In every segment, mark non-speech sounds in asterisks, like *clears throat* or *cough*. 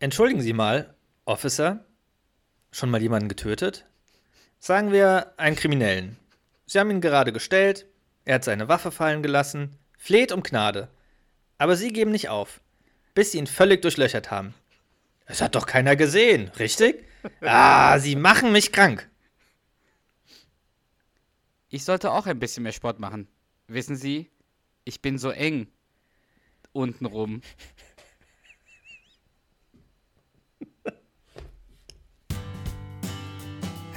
Entschuldigen Sie mal, Officer, schon mal jemanden getötet? Sagen wir einen Kriminellen. Sie haben ihn gerade gestellt, er hat seine Waffe fallen gelassen, fleht um Gnade. Aber Sie geben nicht auf, bis Sie ihn völlig durchlöchert haben. Es hat doch keiner gesehen, richtig? *laughs* Ah, Sie machen mich krank. Ich sollte auch ein bisschen mehr Sport machen. Wissen Sie, ich bin so eng untenrum. *laughs*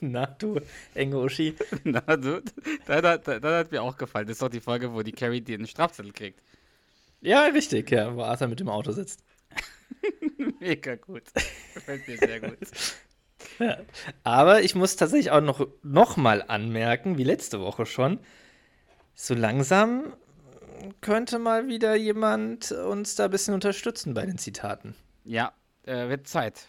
Na, du enge Uschi. *laughs* Na, du, da, da, da, da hat mir auch gefallen. Das ist doch die Folge, wo die Carrie den Strafzettel kriegt. Ja, richtig, ja, wo Arthur mit dem Auto sitzt. *laughs* Mega gut. Gefällt mir sehr gut. *laughs* Ja. Aber ich muss tatsächlich auch noch, noch mal anmerken, wie letzte Woche schon, so langsam könnte mal wieder jemand uns da ein bisschen unterstützen bei den Zitaten. Ja, äh, wird Zeit.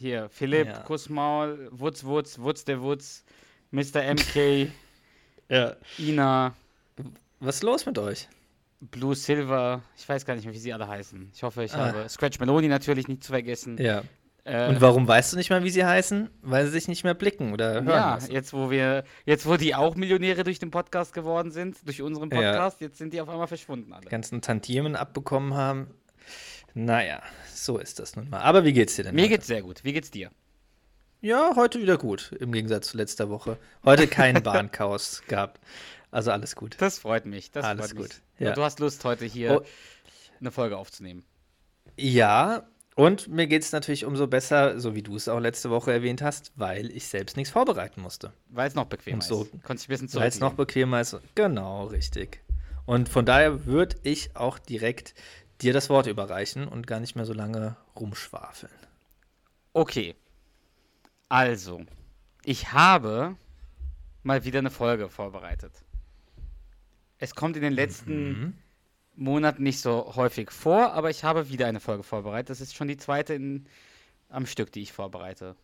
Hier, Philipp, Ja. Kussmaul, Wutz, Wutz, Wutz der Wutz, Mr. MK, *laughs* Ja. Ina, Was ist los mit euch? Blue Silver, ich weiß gar nicht mehr, wie sie alle heißen. Ich hoffe, ich Ah. habe Scratch Meloni natürlich nicht zu vergessen. Ja. Äh, Und warum weißt du nicht mal, wie sie heißen? Weil sie sich nicht mehr blicken oder hören ja, lassen. jetzt wo wir, jetzt wo die auch Millionäre durch den Podcast geworden sind, durch unseren Ja. Podcast, jetzt sind die auf einmal verschwunden alle. Die ganzen Tantiemen abbekommen haben. Naja, so ist das nun mal. Aber wie geht's dir denn? Mir heute? geht's sehr gut. Wie geht's dir? Ja, heute wieder gut, im Gegensatz zu letzter Woche. Heute kein *laughs* Bahnchaos gehabt. Also alles gut. Das freut mich. Das Alles freut mich. gut, Ja. ja. Du hast Lust, heute hier Oh. eine Folge aufzunehmen. Ja, und mir geht's natürlich umso besser, so wie du es auch letzte Woche erwähnt hast, weil ich selbst nichts vorbereiten musste. Weil es noch bequemer so- ist. Konntest ein bisschen Weil es noch bequemer ist. Genau, richtig. Und von daher würde ich auch direkt dir das Wort überreichen und gar nicht mehr so lange rumschwafeln. Okay. Also, ich habe mal wieder eine Folge vorbereitet. Es kommt in den letzten Mhm. Monaten nicht so häufig vor, aber ich habe wieder eine Folge vorbereitet. Das ist schon die zweite in, am Stück, die ich vorbereite.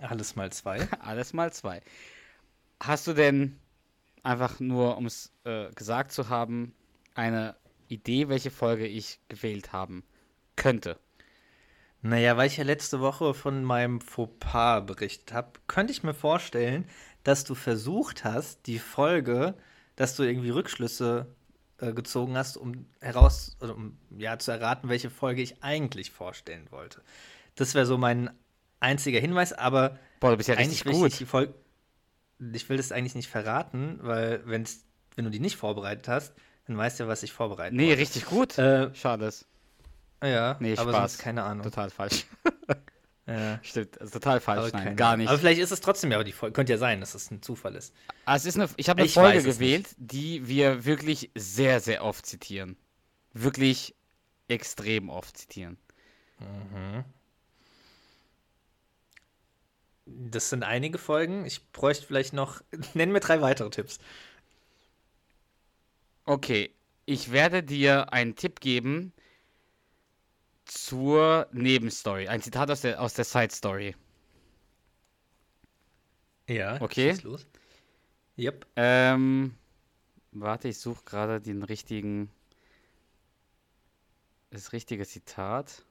Alles mal zwei. *laughs* Alles mal zwei. Hast du denn einfach nur, um es äh, gesagt zu haben, eine Idee, welche Folge ich gewählt haben könnte? Naja, weil ich ja letzte Woche von meinem Fauxpas berichtet habe, könnte ich mir vorstellen, dass du versucht hast, die Folge, dass du irgendwie Rückschlüsse äh, gezogen hast, um heraus, oder um ja zu erraten, welche Folge ich eigentlich vorstellen wollte. Das wäre so mein einziger Hinweis, aber Boah, du bist ja eigentlich richtig ich gut. nicht die Folge. Ich will das eigentlich nicht verraten, weil wenn's, wenn du die nicht vorbereitet hast, dann weißt du ja, was ich vorbereitet Nee, wollte. richtig gut. Äh, Charles. ja, Nee, aber Spaß. sonst keine Ahnung. Total falsch. *laughs* Ja. Stimmt, also total falsch. Aber Nein, keine gar nicht. Aber vielleicht ist es trotzdem ja die Folge. Könnte ja sein, dass es ein Zufall ist. Ah, es ist eine, ich habe eine Ich Folge gewählt, die wir wirklich sehr, sehr oft zitieren. Wirklich extrem oft zitieren. Das sind einige Folgen. Ich bräuchte vielleicht noch. *laughs* Nenn mir drei weitere Tipps. Okay, ich werde dir einen Tipp geben zur Nebenstory. Ein Zitat aus der, aus der Side Story. Ja. Okay. schieß los. Yep. Ähm, warte, ich suche gerade den richtigen. Das richtige Zitat.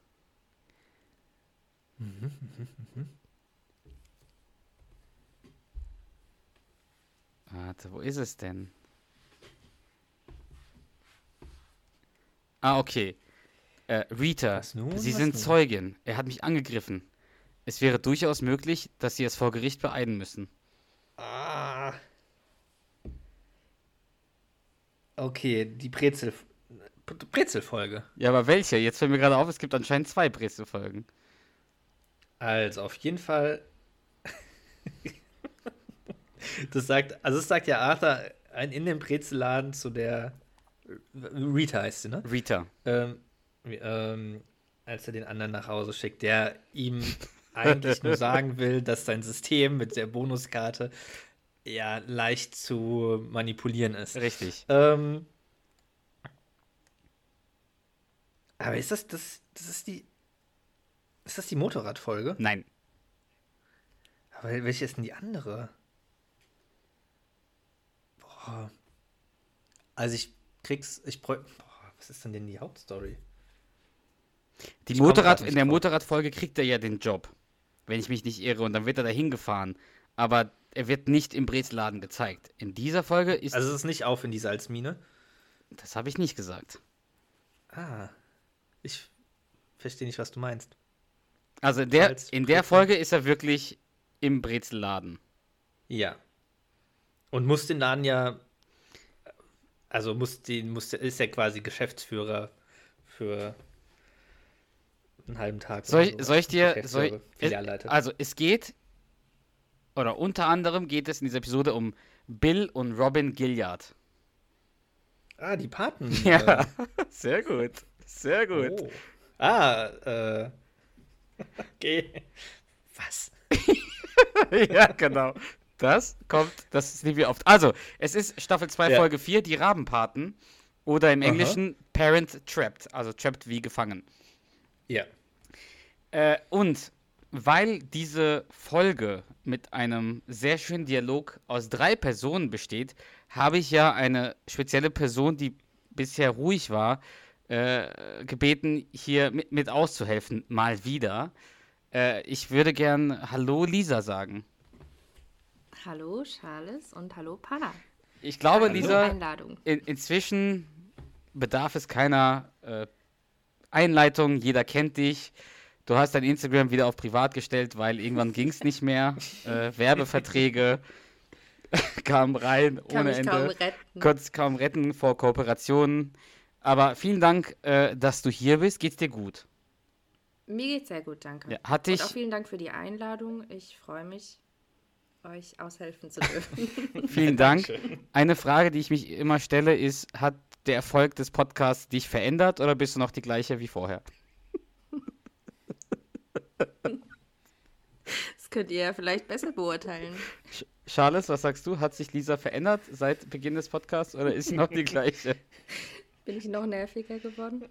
Warte, wo ist es denn? Ah, okay. Äh, Rita, nun, Sie sind nun? Zeugin. Er hat mich angegriffen. Es wäre durchaus möglich, dass Sie es vor Gericht beeiden müssen. Ah. Okay, die Brezel. Brezelfolge. Ja, aber welche? Jetzt fällt mir gerade auf, es gibt anscheinend zwei Brezel-Folgen. Also, auf jeden Fall. *laughs* das sagt, also es sagt ja Arthur ein in dem Brezelladen zu der Rita heißt sie, ne? Rita. Ähm, ähm, als er den anderen nach Hause schickt, der ihm eigentlich nur *laughs* sagen will, dass dein System mit der Bonuskarte ja leicht zu manipulieren ist. Richtig. Ähm, aber ist das, das, das ist die, ist das die Motorradfolge? Nein. Aber welche ist denn die andere? Boah. Also ich krieg's, ich boah, was ist denn denn die Hauptstory? Die Ich Motorrad, in der. Motorradfolge kriegt er ja den Job, wenn ich mich nicht irre, und dann wird er dahin gefahren. Aber er wird nicht im Brezladen gezeigt. In dieser Folge ist. Also es ist nicht auf in die Salzmine. das habe ich nicht gesagt. Ah, ich verstehe nicht, was du meinst. Also in der, in der. Folge ist er wirklich im Brezelladen. Ja. Und muss den Laden ja, also muss den, muss, ist ja quasi Geschäftsführer für einen halben Tag. Soll ich, so. soll ich dir. Soll ich, also es geht. Oder unter anderem geht es in dieser Episode um Bill und Robin Gilliard. ah, die Paten. *laughs* Ja, sehr gut. Sehr gut. oh. Ah, äh. *laughs* Okay. Was? *laughs* ja, genau. Das kommt, das ist nicht wie oft. Also, es ist Staffel 2, Ja. Folge 4, die Rabenpaten. Oder im Aha. Englischen Parent Trapped, also trapped wie gefangen. Ja. Äh, und weil diese Folge mit einem sehr schönen Dialog aus drei Personen besteht, habe ich ja eine spezielle Person, die bisher ruhig war, äh, gebeten, hier mit, mit auszuhelfen. Mal wieder. Äh, ich würde gern Hallo Lisa sagen. Hallo Charles und hallo Panna. Ich glaube, die Lisa, Einladung. in, inzwischen bedarf es keiner äh, Einleitung. Jeder kennt dich. Du hast dein Instagram wieder auf privat gestellt, weil irgendwann ging es nicht mehr. Äh, Werbeverträge *laughs* kamen rein Kann ohne mich kaum Ende. retten. Konntest kaum retten vor Kooperationen. Aber vielen Dank, äh, dass du hier bist. Geht's dir gut? Mir geht's sehr gut, danke. Ja, hat und dich- auch vielen Dank für die Einladung. Ich freue mich, euch aushelfen zu dürfen. *laughs* *laughs* Vielen Dank. Eine Frage, die ich mich immer stelle, ist: Hat der Erfolg des Podcasts dich verändert oder bist du noch die gleiche wie vorher? Das könnt ihr ja vielleicht besser beurteilen. Charles, was sagst du? Hat sich Lisa verändert seit Beginn des Podcasts oder ist sie noch die gleiche? *laughs* Bin ich noch nerviger geworden?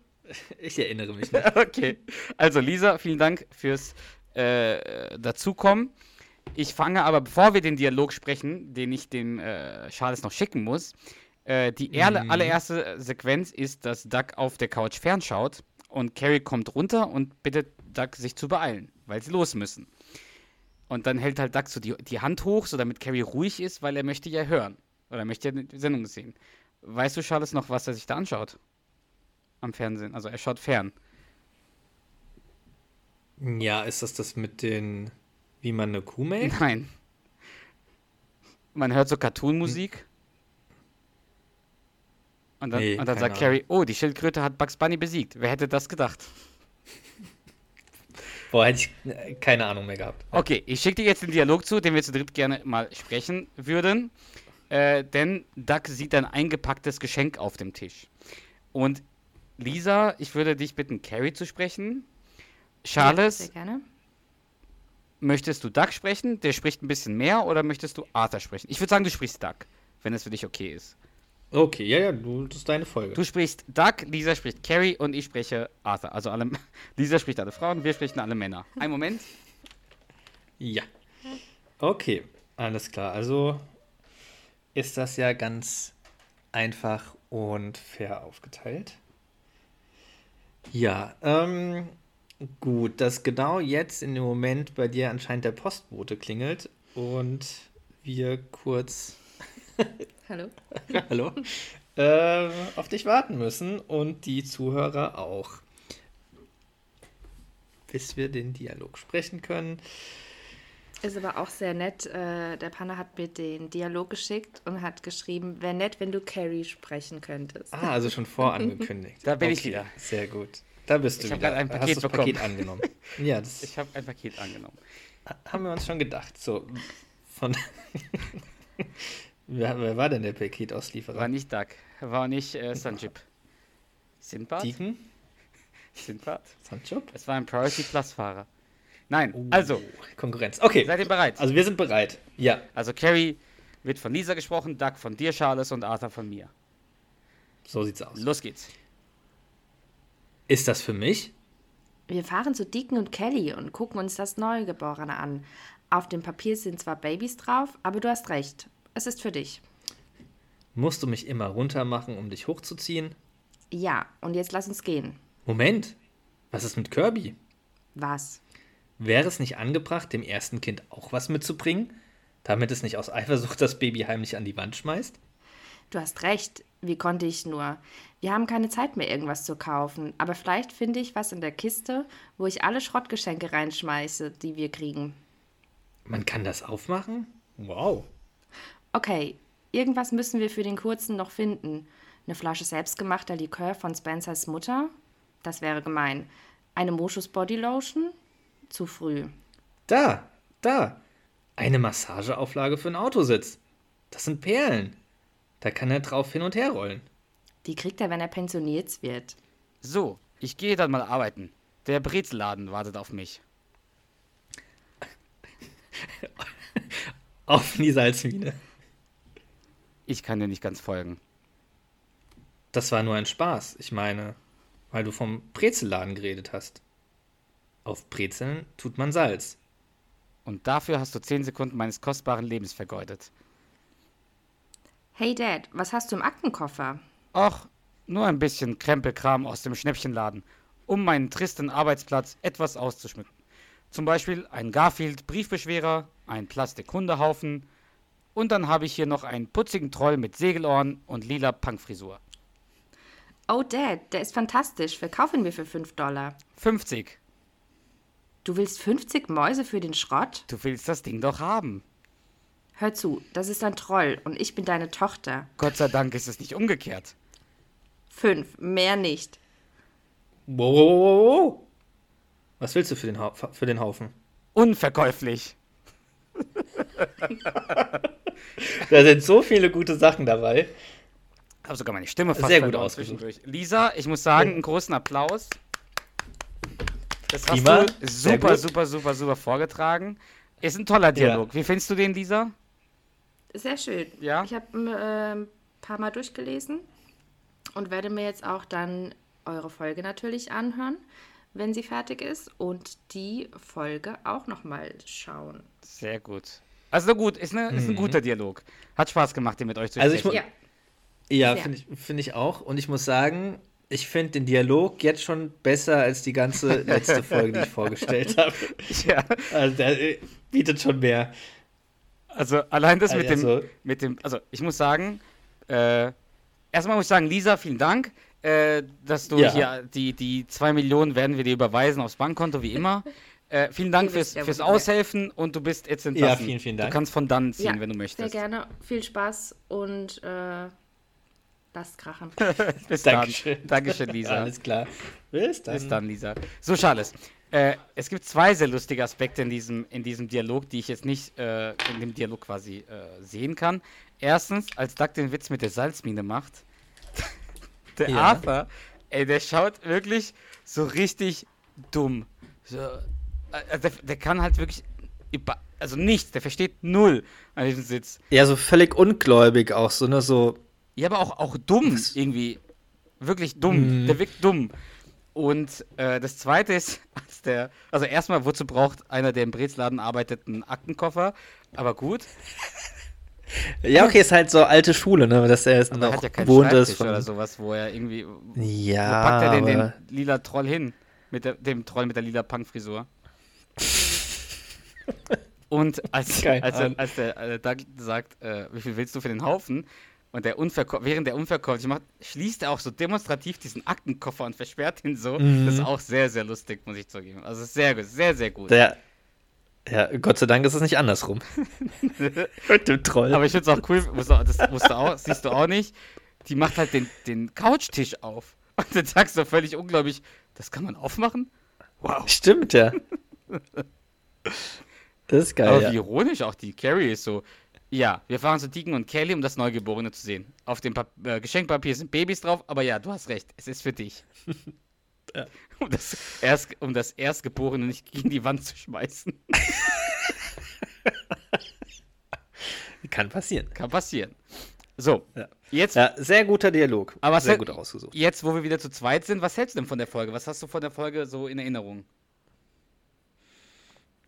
Ich erinnere mich nicht. Okay. Also Lisa, vielen Dank fürs äh, Dazukommen. Ich fange aber, bevor wir den Dialog sprechen, den ich dem äh, Charles noch schicken muss, äh, die Mhm. allererste Sequenz ist, dass Doug auf der Couch fernschaut und Carrie kommt runter und bittet Doug, sich zu beeilen, weil sie los müssen. Und dann hält halt Doug so die, die Hand hoch, so damit Carrie ruhig ist, weil er möchte ja hören. Oder er möchte ja die Sendung sehen. Weißt du, Charles, noch, was er sich da anschaut? Am Fernsehen. Also er schaut fern. Ja, ist das das mit den, wie man eine Kuh melkt? Nein. Man hört so Cartoon-Musik. Und dann, Nee, und dann sagt. Carrie, oh, die Schildkröte hat Bugs Bunny besiegt. Wer hätte das gedacht? *laughs* Boah, hätte ich keine Ahnung mehr gehabt. Okay, ich schicke dir jetzt den Dialog zu, den wir zu dritt gerne mal sprechen würden. Äh, denn Doug sieht ein eingepacktes Geschenk auf dem Tisch. Und Lisa, ich würde dich bitten, Carrie zu sprechen. Charles, Ja, sehr gerne. Möchtest du Doug sprechen? Der spricht ein bisschen mehr oder möchtest du Arthur sprechen? Ich würde sagen, du sprichst Doug, wenn es für dich okay ist. Okay, ja, ja, du, das ist deine Folge. Du sprichst Doug, Lisa spricht Carrie und ich spreche Arthur. Also alle, *laughs* Lisa spricht alle Frauen, wir sprechen alle Männer. Ein Moment. Ja. Okay, alles klar. Also ist das ja ganz einfach und fair aufgeteilt. Ja, ähm, gut, dass genau jetzt in dem Moment bei dir anscheinend der Postbote klingelt und wir kurz, *laughs* Hallo? *laughs* hallo, äh, auf dich warten müssen und die Zuhörer auch. Bis wir den Dialog sprechen können. Ist aber auch sehr nett. Äh, der Panna hat mir den Dialog geschickt und hat geschrieben, wäre nett, wenn du Carrie sprechen könntest. Ah, also schon vorangekündigt. *laughs* Da bin ich wieder. Sehr gut. Da bist du Ich wieder. grad ein Hast Paket *laughs* das bekommen. Paket angenommen. Ja, das Ich habe ein Paket angenommen. haben wir uns schon gedacht. So, von. *laughs* wer, wer war denn der War Paketauslieferer? nicht Doug, war nicht äh, Sanjib. Sindbad? Deacon? Sindbad? Sanchop? Es war ein Priority Plus Fahrer. Nein, also, Konkurrenz. Okay. seid ihr bereit? Also wir sind bereit. Ja. Also Carrie wird von Lisa gesprochen, Doug von dir, Charles und Arthur von mir. So sieht's aus. Los geht's. Ist das für mich? Wir fahren zu Deacon und Kelly und gucken uns das Neugeborene an. Auf dem Papier sind zwar Babys drauf, aber du hast recht. Es ist für dich. Musst du mich immer runter machen, um dich hochzuziehen? Ja, und jetzt lass uns gehen. Moment. Was ist mit Kirby? Was? Wäre es nicht angebracht, dem ersten Kind auch was mitzubringen, damit es nicht aus Eifersucht das Baby heimlich an die Wand schmeißt? Du hast recht. Wie konnte ich nur? Wir haben keine Zeit mehr, irgendwas zu kaufen. Aber vielleicht finde ich was in der Kiste, wo ich alle Schrottgeschenke reinschmeiße, die wir kriegen. Man kann das aufmachen? Wow. Okay, irgendwas müssen wir für den Kurzen noch finden. Eine Flasche selbstgemachter Likör von Spencers Mutter? Das wäre gemein. Eine Moschus Body Lotion? Zu früh. Da, da. Eine Massageauflage für einen Autositz. Das sind Perlen. Da kann er drauf hin und her rollen. Die kriegt er, wenn er pensioniert wird. So, ich gehe dann mal arbeiten. Der Brezelladen wartet auf mich. *laughs* Auf in die Salzmine. Ich kann dir nicht ganz folgen. Das war nur ein Spaß. Ich meine, weil du vom Brezelladen geredet hast. Auf Brezeln tut man Salz. Und dafür hast du 10 Sekunden meines kostbaren Lebens vergeudet. Hey Dad, was hast du im Aktenkoffer? Och, nur ein bisschen Krempelkram aus dem Schnäppchenladen, um meinen tristen Arbeitsplatz etwas auszuschmücken. Zum Beispiel ein Garfield-Briefbeschwerer, ein Plastik-Hundehaufen und dann habe ich hier noch einen putzigen Troll mit Segelohren und lila Punkfrisur. Oh Dad, der ist fantastisch. Verkaufen wir für 5 Dollar. 50. Du willst 50 Mäuse für den Schrott? Du willst das Ding doch haben. Hör zu, das ist ein Troll und ich bin deine Tochter. Gott sei Dank ist es nicht umgekehrt. Fünf, mehr nicht. Wow, wow, wow, wow. Was willst du für den, Hau- für den Haufen? Unverkäuflich. *laughs* Da sind so viele gute Sachen dabei. Habe sogar meine Stimme fast Sehr gut ausgesucht. zwischendurch. Lisa, ich muss sagen, einen großen Applaus. Das hast Prima, du super, super, super, super vorgetragen. Ist ein toller Dialog. Wie findest du den, Lisa? Sehr schön. Ja? Ich habe äh, ein paar Mal durchgelesen und werde mir jetzt auch dann eure Folge natürlich anhören, wenn sie fertig ist und die Folge auch nochmal schauen. Sehr gut. Also gut, ist, eine, ist ein guter Dialog. Hat Spaß gemacht, den mit euch zu Mhm. Also ich sprechen. Ja, Ja, finde ich, find ich auch. Und ich muss sagen, ich finde den Dialog jetzt schon besser als die ganze letzte *laughs* Folge, die ich vorgestellt habe. ja. Also der äh, bietet schon mehr. Also allein das mit Also- dem, mit dem, also ich muss sagen, äh, erstmal muss ich sagen, Lisa, vielen Dank, äh, dass du Ja. hier die, die zwei Millionen werden wir dir überweisen aufs Bankkonto, wie immer. *laughs* Äh, vielen Dank fürs, ja, fürs Aushelfen und du bist jetzt Ja, entlassen. vielen, vielen Du Dank. kannst von dann ziehen, Ja, wenn du Sehr möchtest. gerne. Viel Spaß und äh, lasst krachen. *laughs* Bis Dankeschön. dann. Dankeschön, Lisa. Alles klar. Bis dann. Bis dann, Lisa. So, Charles. Äh, es gibt zwei sehr lustige Aspekte in diesem, in diesem Dialog, die ich jetzt nicht äh, in dem Dialog quasi äh, sehen kann. Erstens, als Doug den Witz mit der Salzmine macht, *laughs* der Ja. Arthur, ey, der schaut wirklich so richtig dumm. So, äh, der, der kann halt wirklich, über- also nichts, der versteht null an diesem Sitz. Ja, so völlig ungläubig auch, so, ne, so. Ja, aber auch, auch dumm irgendwie. Wirklich dumm. Mhm. Der wirkt dumm. Und äh, das zweite ist, *laughs* als der, also erstmal, wozu braucht einer, der im Brezladen arbeitet, einen Aktenkoffer? Aber gut, Ja, okay, ist halt so alte Schule, ne, dass er es noch hat ja keinen gewohnt ist. Von, oder sowas, wo er irgendwie, wo Ja, packt er denn den aber- lila Troll hin? Mit der, dem Troll mit der lila Punkfrisur. *laughs* Und als, als, Ahnung. als der äh, Doug sagt, äh, wie viel willst du für den Haufen? Und der Unverkäu während der unverkäuflich macht, schließt er auch so demonstrativ diesen Aktenkoffer und versperrt ihn so. Mhm. Das ist auch sehr, sehr lustig, muss ich zugeben. Also sehr gut, sehr, sehr gut. Der, ja, Gott sei Dank ist es nicht andersrum. *laughs* Mit dem Troll. Aber ich finde es auch cool, das musst du auch, siehst du auch nicht. Die macht halt den, den Couchtisch auf. Und dann sagst du völlig unglaublich, das kann man aufmachen? Wow. Stimmt, ja. *laughs* Das ist geil. Aber ja. wie ironisch auch die Carrie ist so. Ja, wir fahren zu Deacon und Kelly, um das Neugeborene zu sehen. Auf dem Pap äh, Geschenkpapier sind Babys drauf, aber ja, du hast recht, es ist für dich. *laughs* Ja. Um, das Erst, um das Erstgeborene nicht gegen die Wand zu schmeißen. *laughs* Kann passieren. Kann passieren. So, Ja. jetzt, Ja, sehr guter Dialog. Aber sehr gut ausgesucht. jetzt, wo wir wieder zu zweit sind, was hältst du denn von der Folge? Was hast du von der Folge so in Erinnerung?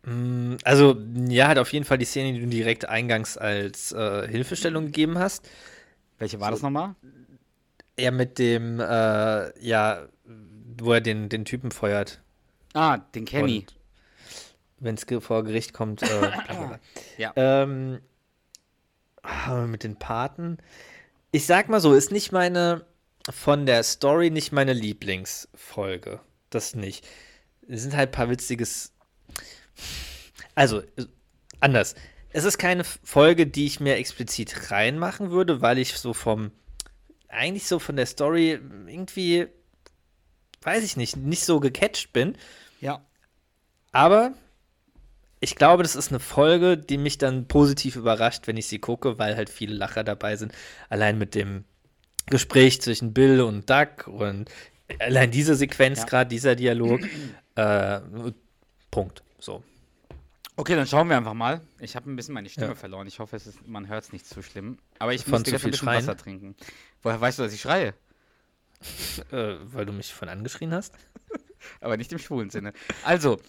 Mm, Also, ja, hat auf jeden Fall die Szene, die du direkt eingangs als äh, Hilfestellung gegeben hast. Welche war das nochmal? Ja, mit dem, äh, ja, wo er den, den Typen feuert. Ah, den Kenny. Wenn es vor Gericht kommt. Äh. *laughs* Ja. Ähm, ah, mit den Paten. Ich sag mal so, ist nicht meine, von der Story nicht meine Lieblingsfolge. Das nicht. Es sind halt ein paar witziges. Also, anders. Es ist keine Folge, die ich mir explizit reinmachen würde, weil ich so vom, eigentlich so von der Story irgendwie, weiß ich nicht, nicht so gecatcht bin. Ja. Aber ich glaube, das ist eine Folge, die mich dann positiv überrascht, wenn ich sie gucke, weil halt viele Lacher dabei sind. Allein mit dem Gespräch zwischen Bill und Doug und allein diese Sequenz, Ja. gerade dieser Dialog. äh, Punkt. So. Okay, dann schauen wir einfach mal. Ich habe ein bisschen meine Stimme Ja. verloren. Ich hoffe, es ist, man hört es nicht zu schlimm. Aber ich Von muss zu direkt ein viel bisschen Schreien? Wasser trinken. Woher weißt du, dass ich schreie? *laughs* Äh, weil du mich von angeschrien hast. *laughs* Aber nicht im schwulen Sinne. Also,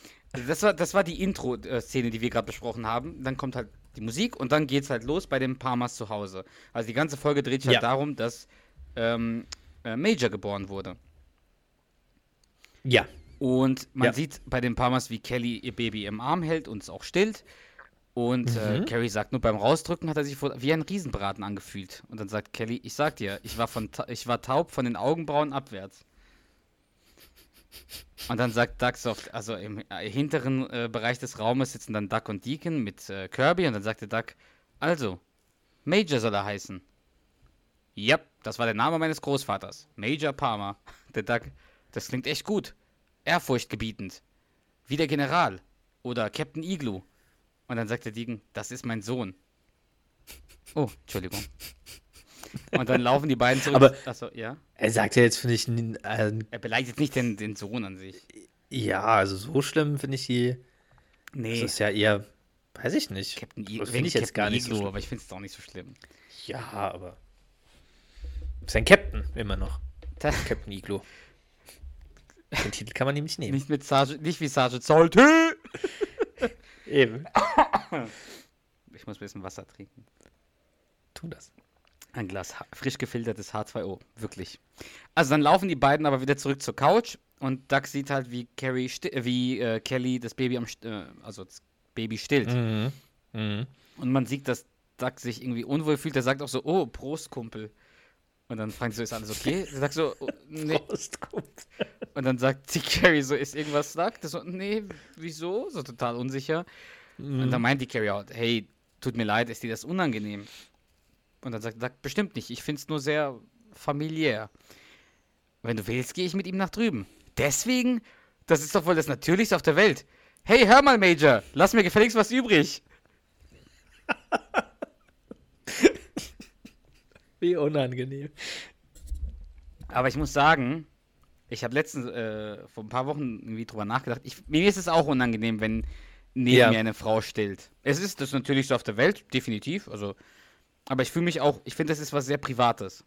das war, das war die Intro-Szene, die wir gerade besprochen haben. Dann kommt halt die Musik und dann geht's halt los bei den Parmas zu Hause. Also die ganze Folge dreht sich Ja. halt darum, dass ähm, äh, Major geboren wurde. Ja. Und man Ja. sieht bei den Parmas, wie Kelly ihr Baby im Arm hält und es auch stillt. Und äh, Mhm. Carrie sagt nur, beim Rausdrücken hat er sich wie ein Riesenbraten angefühlt. Und dann sagt Kelly, ich sag dir, ich war, von, ich war taub von den Augenbrauen abwärts. Und dann sagt Doug so, also im äh, hinteren äh, Bereich des Raumes sitzen dann Doug und Deacon mit äh, Kirby. Und dann sagte Doug, also, Major soll er heißen. Ja, das war der Name meines Großvaters. Major Palmer. *laughs* Der Doug, das klingt echt gut. Ehrfurchtgebietend. Wie der General. Oder Captain Igloo. Und dann sagt der Deacon, das ist mein Sohn. Oh, Entschuldigung. Und dann laufen die beiden zurück. Aber- Achso, ja. Er sagt ja jetzt, finde ich, äh, Er beleidigt jetzt nicht den, den Sohn an sich. ja, also so schlimm finde ich die. Nee. Das ist ja eher, weiß ich nicht. Captain I Das wenn finde ich jetzt Captain gar nicht so Igloo, schlimm. aber ich finde es auch nicht so schlimm. Ja, aber. Ist ein Captain, immer noch. Ta- Captain Iglo. Den Titel kann man nämlich nehmen. Nicht mit Sergeant, nicht wie Sergeant Salty. *laughs* Eben. *coughs* Ich muss ein bisschen Wasser trinken. Tu das. Ein Glas frisch gefiltertes H2O, wirklich. Also dann laufen die beiden aber wieder zurück zur Couch und Doug sieht halt, wie Carrie äh, wie äh, Kelly das Baby am St äh, also das Baby stillt. Mhm. Mhm. Und man sieht, dass Doug sich irgendwie unwohl fühlt. Der sagt auch so, oh, Prost, Kumpel. Und dann fragt sie so, ist alles okay? Der sagt so, nee. Und dann sagt die Carrie so, ist irgendwas? Der so, nee, wieso? So total unsicher. Und dann meint die Carrie auch, hey, tut mir leid, ist dir das unangenehm? Und dann sagt Doug, bestimmt nicht, ich finde es nur sehr familiär. Wenn du willst, gehe ich mit ihm nach drüben. Deswegen? Das ist doch wohl das Natürlichste auf der Welt. Hey, hör mal, Major, lass mir gefälligst was übrig. *laughs* Wie unangenehm. Aber ich muss sagen, ich habe letztens äh, vor ein paar Wochen irgendwie drüber nachgedacht. Ich, mir ist es auch unangenehm, wenn neben Ja. mir eine Frau stillt. Es ist das Natürlichste auf der Welt, definitiv. Also, aber ich fühle mich auch, ich finde, das ist was sehr Privates.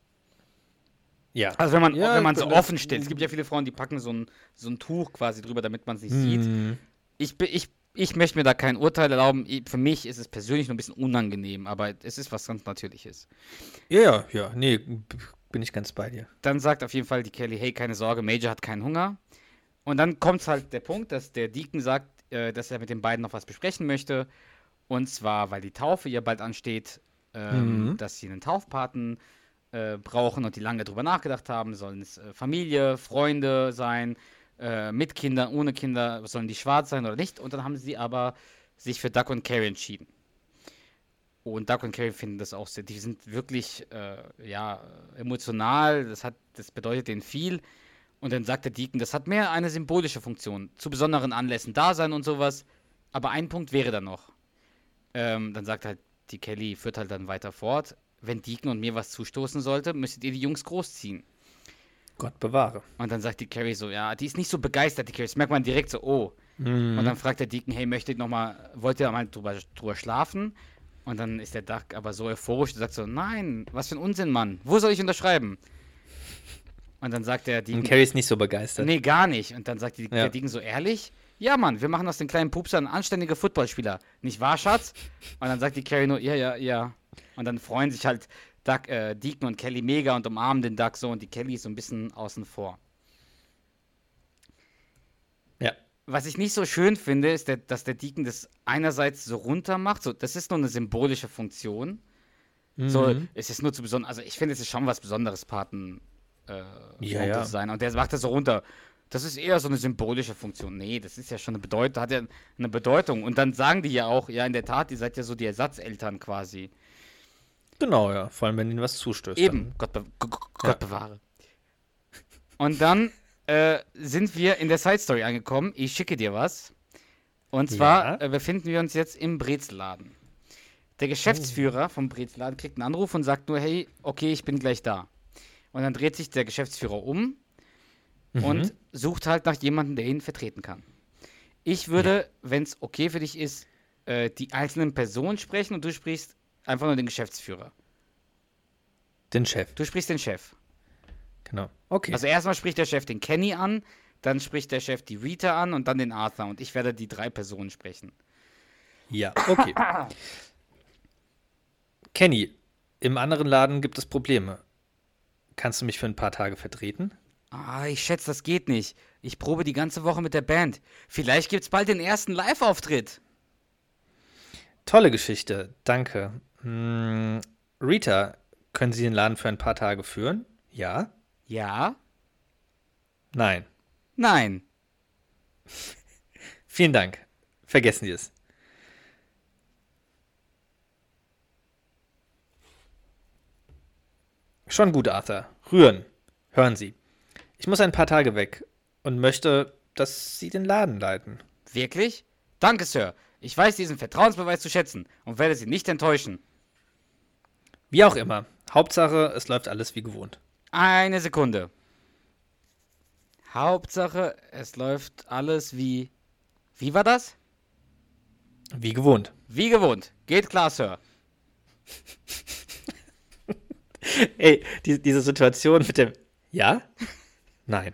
Ja. Also wenn man, Ja, wenn man so offen stillt. Es gibt ja viele Frauen, die packen so ein, so ein Tuch quasi drüber, damit man es nicht sieht. Mhm. Ich, bin- ich, ich möchte mir da kein Urteil erlauben. Für mich ist es persönlich nur ein bisschen unangenehm, aber es ist was ganz Natürliches. Ja, ja, ja. Nee, bin ich ganz bei dir. Dann sagt auf jeden Fall die Kelly, hey, keine Sorge, Major hat keinen Hunger. Und dann kommt halt der Punkt, dass der Deacon sagt, äh, dass er mit den beiden noch was besprechen möchte. Und zwar, weil die Taufe ihr bald ansteht, ähm, Mhm. dass sie einen Taufpaten äh, brauchen und die lange drüber nachgedacht haben. Sollen es äh, Familie, Freunde sein, äh, mit Kindern, ohne Kinder, sollen die schwarz sein oder nicht? Und dann haben sie aber sich für Duck und Carrie entschieden. Und Doug und Carrie finden das auch sehr, die sind wirklich, äh, ja, emotional, das hat, das bedeutet denen viel. Und dann sagt der Deacon, das hat mehr eine symbolische Funktion, zu besonderen Anlässen da sein und sowas. Aber ein Punkt wäre da noch. Ähm, dann sagt halt die Kelly, führt halt dann weiter fort. Wenn Deacon und mir was zustoßen sollte, müsstet ihr die Jungs großziehen. Gott bewahre. Und dann sagt die Carrie so, ja, die ist nicht so begeistert, die Carrie. Das merkt man direkt so, oh. Mhm. Und dann fragt der Deacon, hey, möchtet noch mal, wollt ihr mal drüber, drüber schlafen? Und dann ist der Duck aber so euphorisch und sagt so, nein, was für ein Unsinn, Mann. Wo soll ich unterschreiben? Und dann sagt der Und Deacon, Carrie ist nicht so begeistert. nee, gar nicht. Und dann sagt die, Ja. der Deacon so, ehrlich? Ja, Mann, wir machen aus den kleinen Pupser einen anständigen Footballspieler. Nicht wahr, Schatz? Und dann sagt die Carrie nur, ja, ja, ja. Und dann freuen sich halt Duck, äh, Deacon und Kelly mega und umarmen den Duck so und die Kelly ist so ein bisschen außen vor. Ja. Was ich nicht so schön finde, ist, der, dass der Deacon das einerseits so runter macht. So, das ist nur eine symbolische Funktion. So, Mhm. es ist nur zu besonders. Also, ich finde, es ist schon was Besonderes, Paten äh, Ja, ja. zu sein. Und der macht das so runter. Das ist eher so eine symbolische Funktion. Nee, das ist ja schon eine Bedeutung, hat ja eine Bedeutung. Und dann sagen die ja auch, ja, in der Tat, ihr seid ja so die Ersatzeltern quasi. Genau, ja. Vor allem, wenn ihnen was zustößt. Eben, Gott, be G- Gott bewahre. Und dann äh, sind wir in der Side Story angekommen. Ich schicke dir was. Und zwar Ja. äh, befinden wir uns jetzt im Brezelladen. Der Geschäftsführer vom Brezelladen kriegt einen Anruf und sagt nur, hey, okay, ich bin gleich da. Und dann dreht sich der Geschäftsführer um Mhm. und sucht halt nach jemandem, der ihn vertreten kann. Ich würde, wenn es okay für dich ist, äh, die einzelnen Personen sprechen und du sprichst einfach nur den Geschäftsführer. Den Chef. Du sprichst den Chef. Genau. Okay. Also erstmal spricht der Chef den Kenny an, dann spricht der Chef die Rita an und dann den Arthur. Und ich werde die drei Personen sprechen. ja, okay. *laughs* Kenny, im anderen Laden gibt es Probleme. Kannst du mich für ein paar Tage vertreten? Ah, ich schätze, das geht nicht. Ich probe die ganze Woche mit der Band. Vielleicht gibt's bald den ersten Live-Auftritt. Tolle Geschichte, danke. Hm, Rita, können Sie den Laden für ein paar Tage führen? Ja? Ja? Nein. Nein. *laughs* Vielen Dank. Vergessen Sie es. Schon gut, Arthur. Rühren. Hören Sie. Ich muss ein paar Tage weg und möchte, dass Sie den Laden leiten. Wirklich? Danke, Sir. Ich weiß diesen Vertrauensbeweis zu schätzen und werde Sie nicht enttäuschen. Wie auch immer. Hauptsache, es läuft alles wie gewohnt. Eine Sekunde. Hauptsache, es läuft alles wie. Wie war das? Wie gewohnt. Wie gewohnt. Geht klar, Sir. *laughs* Ey, die, diese Situation mit dem Ja? Nein.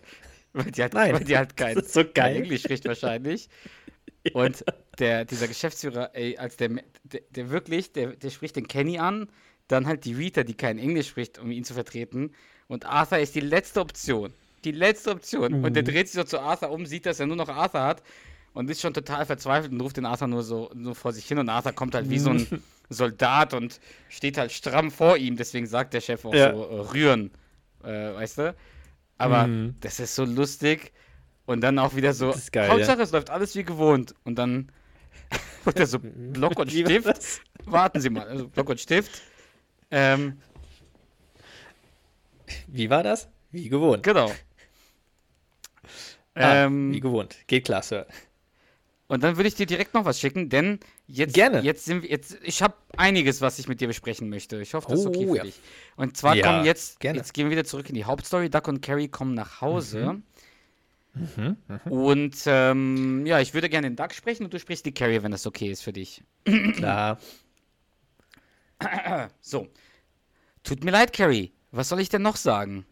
Weil die halt, Nein. Weil die halt kein, so kein geil. Englisch spricht wahrscheinlich. *laughs* Und der, dieser Geschäftsführer, ey, als der, der, der wirklich, der, der spricht den Kenny an, dann halt die Rita, die kein Englisch spricht, um ihn zu vertreten. Und Arthur ist die letzte Option. Die letzte Option. Und der dreht sich so zu Arthur um, sieht, dass er nur noch Arthur hat und ist schon total verzweifelt und ruft den Arthur nur so nur vor sich hin. Und Arthur kommt halt wie so ein *laughs* Soldat und steht halt stramm vor ihm. Deswegen sagt der Chef auch Ja. so, äh, rühren. Äh, weißt du? Aber Mhm. das ist so lustig. Und dann auch wieder so, geil, Hauptsache, es läuft alles wie gewohnt. Und dann *laughs* wird er so *laughs* Block und Stift. Warten Sie mal, also Block und Stift. Ähm, Wie war das? Wie gewohnt. genau. Ah, ähm, wie gewohnt. Geht klar, Sir. und dann würde ich dir direkt noch was schicken, denn jetzt, Gerne. jetzt sind wir, jetzt, ich habe einiges, was ich mit dir besprechen möchte. Ich hoffe, das ist okay Oh, für ja. dich. Und zwar Ja, kommen jetzt, gerne. jetzt gehen wir wieder zurück in die Hauptstory. Duck und Carrie kommen nach Hause. Mhm, Und ähm, ja, ich würde gerne den Duck sprechen und du sprichst die Carrie, wenn das okay ist für dich. Klar. *coughs* So. Tut mir leid, Carrie. Was soll ich denn noch sagen?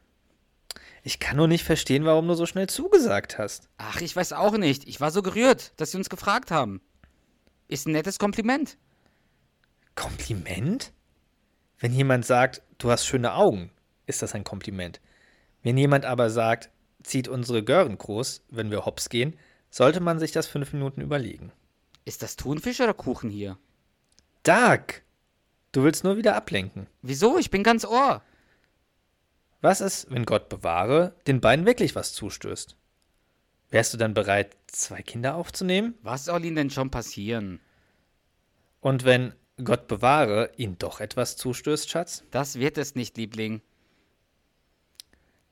Ich kann nur nicht verstehen, warum du so schnell zugesagt hast. Ach, ich weiß auch nicht. Ich war so gerührt, dass sie uns gefragt haben. Ist ein nettes Kompliment. Kompliment? Wenn jemand sagt, du hast schöne Augen, ist das ein Kompliment. Wenn jemand aber sagt, zieht unsere Gören groß, wenn wir hops gehen, sollte man sich das fünf Minuten überlegen. Ist das Thunfisch oder Kuchen hier? Doug! Du willst nur wieder ablenken. Wieso? Ich bin ganz Ohr. Was ist, wenn Gott bewahre, den beiden wirklich was zustößt? Wärst du dann bereit, zwei Kinder aufzunehmen? Was soll ihnen denn schon passieren? Und wenn Gott bewahre, ihnen doch etwas zustößt, Schatz? Das wird es nicht, Liebling.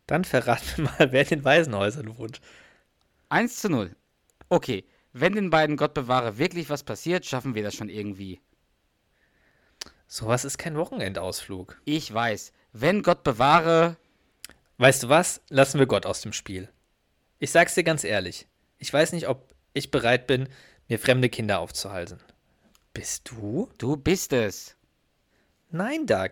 Dann verrat mir mal, wer in den Waisenhäusern wohnt. 1 zu 0. Okay, wenn den beiden Gott bewahre wirklich was passiert, schaffen wir das schon irgendwie. Sowas ist kein Wochenendausflug. Ich weiß. Wenn Gott bewahre. Weißt du was? Lassen wir Gott aus dem Spiel. Ich sag's dir ganz ehrlich. Ich weiß nicht, ob ich bereit bin, mir fremde Kinder aufzuhalsen. Bist du? Du bist es. Nein, Doug.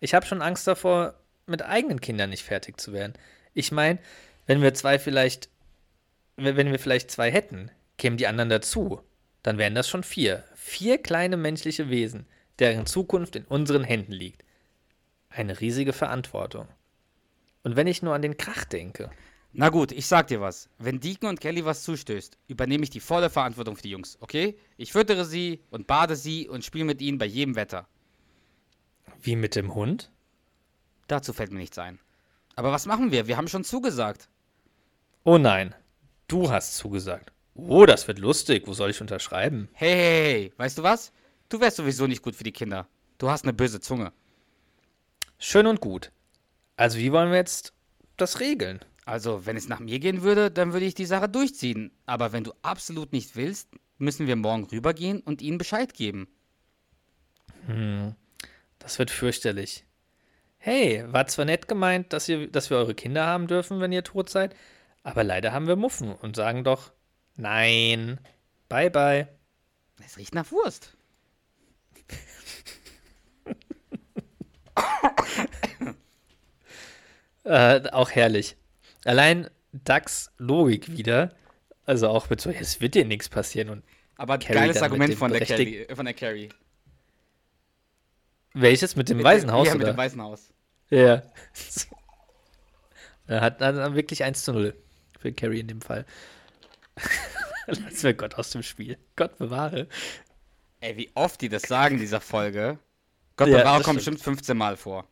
Ich habe schon Angst davor, mit eigenen Kindern nicht fertig zu werden. Ich meine, wenn wir zwei vielleicht, wenn wenn wir vielleicht zwei hätten, kämen die anderen dazu. Dann wären das schon vier. Vier kleine menschliche Wesen, deren Zukunft in unseren Händen liegt. Eine riesige Verantwortung. Und wenn ich nur an den Krach denke. Na gut, ich sag dir was. Wenn Deacon und Kelly was zustößt, übernehme ich die volle Verantwortung für die Jungs, okay? Ich füttere sie und bade sie und spiele mit ihnen bei jedem Wetter. Wie mit dem Hund? Dazu fällt mir nichts ein. Aber was machen wir? Wir haben schon zugesagt. Oh nein, du hast zugesagt. Oh, das wird lustig. Wo soll ich unterschreiben? Hey, hey, hey, weißt du was? Du wärst sowieso nicht gut für die Kinder. Du hast eine böse Zunge. Schön und gut. Also wie wollen wir jetzt das regeln? Also, wenn es nach mir gehen würde, dann würde ich die Sache durchziehen. Aber wenn du absolut nicht willst, müssen wir morgen rübergehen und ihnen Bescheid geben. Das wird fürchterlich. Hey, war zwar nett gemeint, dass, ihr, dass wir eure Kinder haben dürfen, wenn ihr tot seid, aber leider haben wir Muffen und sagen doch Nein. Bye bye. Es riecht nach Wurst. Äh, auch herrlich. Allein Ducks Logik wieder. Also auch mit so, es wird dir nichts passieren. Und Aber Carrie geiles mit Argument von der, Kelly, äh, von der Carrie. welches mit dem Mit Waisenhaus? Ja, mit oder? dem Waisenhaus. Ja. *laughs* Er hat dann wirklich 1 zu 0 für Carrie in dem Fall. *laughs* Lass mir Gott aus dem Spiel. Gott bewahre. Ey, wie oft die das sagen in dieser Folge. Gott Ja, bewahre kommt stimmt. bestimmt 15 Mal vor.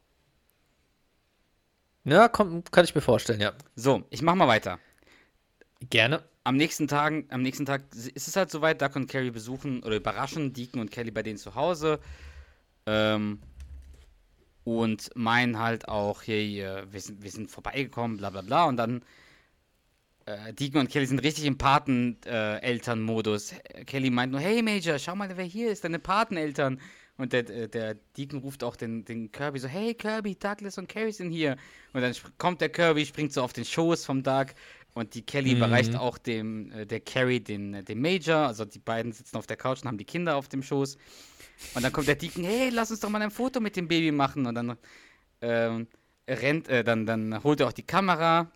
Ja, komm, kann ich mir vorstellen, ja. So, ich mach mal weiter. Gerne. Am nächsten Tag, am nächsten Tag ist es halt soweit, Duck und Carrie besuchen oder überraschen Deacon und Kelly bei denen zu Hause. Ähm, und meinen halt auch, hey, äh, wir sind, wir sind vorbeigekommen, bla bla bla. Und dann äh, Deacon und Kelly sind richtig im Patenelternmodus. Kelly meint nur, hey Major, schau mal, wer hier ist, deine Pateneltern. Und der, äh, der Deacon ruft auch den, den Kirby so, hey Kirby, Douglas und Carrie sind hier. Und dann kommt der Kirby, springt so auf den Schoß vom Doug. Und die Kelly überreicht auch dem, äh, der Carrie den, äh, den Major. Also die beiden sitzen auf der Couch und haben die Kinder auf dem Schoß. Und dann kommt der Deacon, hey, lass uns doch mal ein Foto mit dem Baby machen. Und dann ähm, rennt, äh, dann, dann holt er auch die Kamera.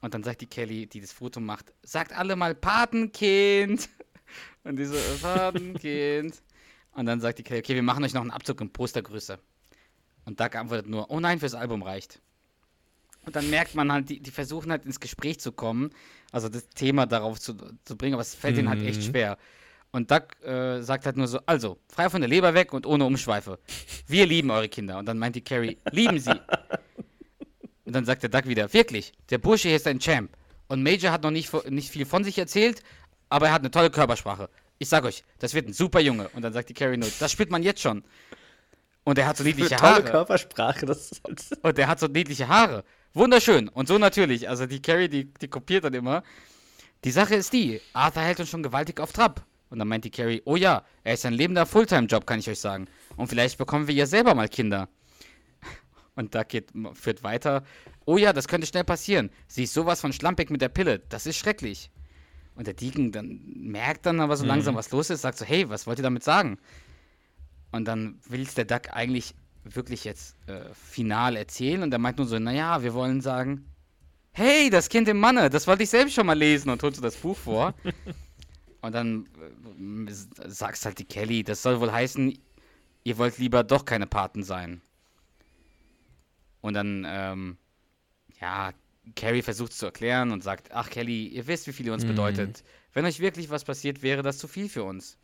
Und dann sagt die Kelly, die das Foto macht, sagt alle mal Patenkind. *laughs* Und die so, äh, Patenkind. Und dann sagt die Kelly, okay, wir machen euch noch einen Abzug in Postergröße. Und Doug antwortet nur, oh nein, fürs Album reicht. Und dann merkt man halt, die, die versuchen halt ins Gespräch zu kommen, also das Thema darauf zu, zu bringen, aber es fällt ihnen halt echt schwer. Und Doug äh, sagt halt nur so, also, frei von der Leber weg und ohne Umschweife. Wir lieben eure Kinder. Und dann meint die Carrie, lieben sie. *laughs* Und dann sagt der Doug wieder, wirklich, der Bursche hier ist ein Champ. Und Major hat noch nicht, nicht viel von sich erzählt, aber er hat eine tolle Körpersprache. Ich sag euch, das wird ein super Junge. Und dann sagt die Carrie nur, das spürt man jetzt schon. Und er hat so niedliche Tolle Haare. Körpersprache. Das ist halt Und der hat so niedliche Haare. Wunderschön. Und so natürlich. Also die Carrie, die, die kopiert dann immer. Die Sache ist die, Arthur hält uns schon gewaltig auf Trab. Und dann meint die Carrie, oh ja, er ist ein lebender Fulltime-Job, kann ich euch sagen. Und vielleicht bekommen wir ja selber mal Kinder. Und da geht, führt weiter. Oh ja, das könnte schnell passieren. Sie ist sowas von schlampig mit der Pille. Das ist schrecklich. Und der Deacon dann merkt dann aber so langsam, was los ist, sagt so, hey, was wollt ihr damit sagen? Und dann will es der Duck eigentlich wirklich jetzt äh, final erzählen und er meint nur so, naja, wir wollen sagen, hey, das Kind im Manne, das wollte ich selbst schon mal lesen und holt so das Buch vor. *laughs* und dann äh, sagst halt die Kelly, das soll wohl heißen, ihr wollt lieber doch keine Paten sein. Und dann, ähm, ja, Carrie versucht es zu erklären und sagt, ach Kelly, ihr wisst, wie viel ihr uns bedeutet. Wenn euch wirklich was passiert, wäre das zu viel für uns.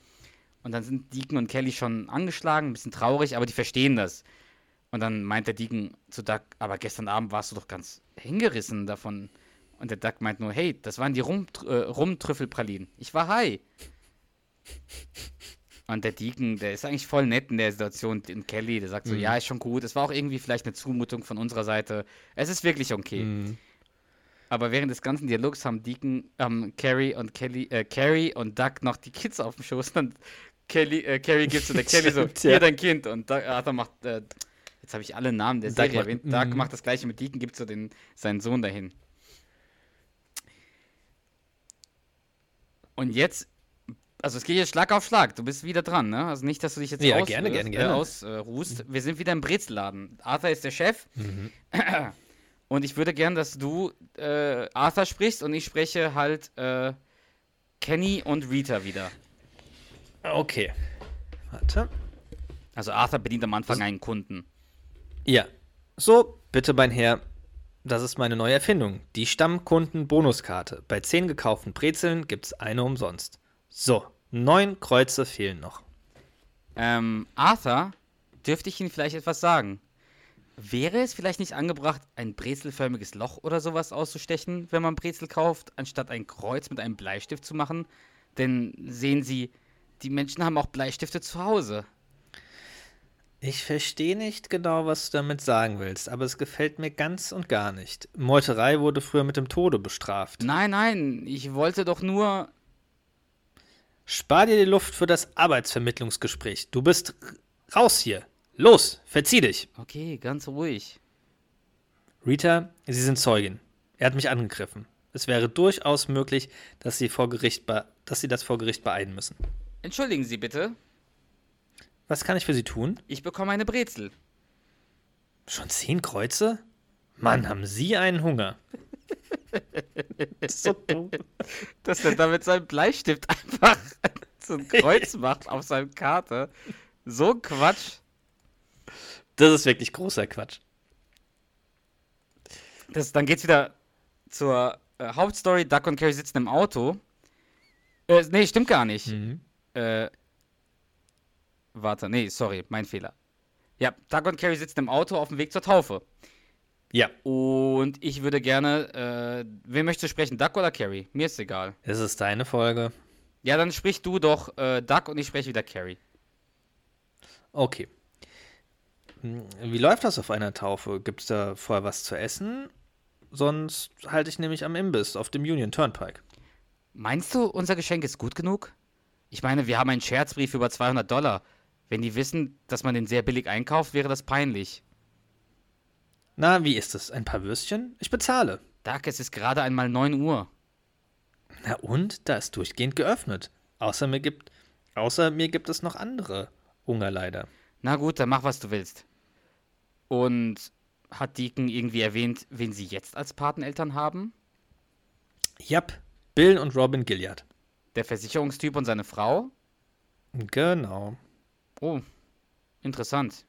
Und dann sind Deacon und Kelly schon angeschlagen, ein bisschen traurig, aber die verstehen das. Und dann meint der Deacon zu Doug, aber gestern Abend warst du doch ganz hingerissen davon. Und der Doug meint nur, hey, das waren die Rum, äh, Rumtrüffelpralinen. Ich war high. Und der Deacon, der ist eigentlich voll nett in der Situation. Und Kelly, der sagt so, ja, ist schon gut. Es war auch irgendwie vielleicht eine Zumutung von unserer Seite. Es ist wirklich okay. Aber während des ganzen Dialogs haben Deacon, ähm, Carrie und Kelly, äh, Carrie und Doug noch die Kids auf dem Schoß. Und Kelly, äh, Carrie gibt zu der Kelly so, *laughs* hier ja. dein Kind. Und Doug, Arthur macht, äh, Jetzt habe ich alle Namen der Doug Serie macht- erwähnt. Doug mhm. macht das gleiche mit Deacon, gibt so den, seinen Sohn dahin. Und jetzt, also es geht jetzt Schlag auf Schlag. Du bist wieder dran, ne? Also nicht, dass du dich jetzt Ja, aus, gerne, gerne, äh, gerne. ausruhst. Wir sind wieder im Brezelladen. Arthur ist der Chef. *clears throat* Und ich würde gern, dass du äh, Arthur sprichst und ich spreche halt äh, Kenny und Rita wieder. Okay. Warte. Also Arthur bedient am Anfang einen Kunden. Ja. So, bitte, mein Herr. Das ist meine neue Erfindung. Die Stammkunden-Bonuskarte. Bei 10 gekauften Brezeln gibt's eine umsonst. So, neun Kreuze fehlen noch. Ähm, Arthur, dürfte ich Ihnen vielleicht etwas sagen? Wäre es vielleicht nicht angebracht, ein brezelförmiges Loch oder sowas auszustechen, wenn man Brezel kauft, anstatt ein Kreuz mit einem Bleistift zu machen? Denn sehen Sie, die Menschen haben auch Bleistifte zu Hause. Ich verstehe nicht genau, was du damit sagen willst, aber es gefällt mir ganz und gar nicht. Meuterei wurde früher mit dem Tode bestraft. Nein, nein, ich wollte doch nur. Spar dir die Luft für das Arbeitsvermittlungsgespräch. Du bist raus hier. Los, verzieh dich. Okay, ganz ruhig. Rita, Sie sind Zeugin. Er hat mich angegriffen. Es wäre durchaus möglich, dass Sie, vor Gericht dass Sie das vor Gericht beeilen müssen. Entschuldigen Sie bitte, Was kann ich für Sie tun? ich bekomme eine Brezel. Schon zehn Kreuze? Mann, haben Sie einen Hunger. So dumm. Dass er damit seinen Bleistift einfach so ein Kreuz *laughs* macht auf seiner Karte. So ein Quatsch. Das ist wirklich großer Quatsch. Das, dann geht's wieder zur äh, Hauptstory. Duck und Carrie sitzen im Auto. Äh, nee, stimmt gar nicht. Äh, warte, nee, sorry, mein Fehler. Ja, Duck und Carrie sitzen im Auto auf dem Weg zur Taufe. Ja, Und ich würde gerne, äh, wer möchte sprechen, Duck oder Carrie? Mir ist egal. es ist deine Folge. Ja, dann sprich du doch äh, Duck und ich spreche wieder Carrie. Okay. Hm, Wie läuft das auf einer Taufe? Gibt es da vorher was zu essen? Sonst halte ich nämlich am Imbiss auf dem Union Turnpike. Meinst du, unser Geschenk ist gut genug? Ich meine, wir haben einen Scherzbrief über 200 Dollar. Wenn die wissen, dass man den sehr billig einkauft, wäre das peinlich. Na, wie ist es? Ein paar Würstchen? Ich bezahle. Duck, es ist gerade einmal 9 Uhr. Na und? Da ist durchgehend geöffnet. Außer mir gibt, außer mir gibt es noch andere Hungerleider. Na gut, dann mach, was du willst. Und hat Deacon irgendwie erwähnt, wen sie jetzt als Pateneltern haben? Jap, Bill und Robin Gilliard. Der Versicherungstyp und seine Frau? Genau. Oh, interessant.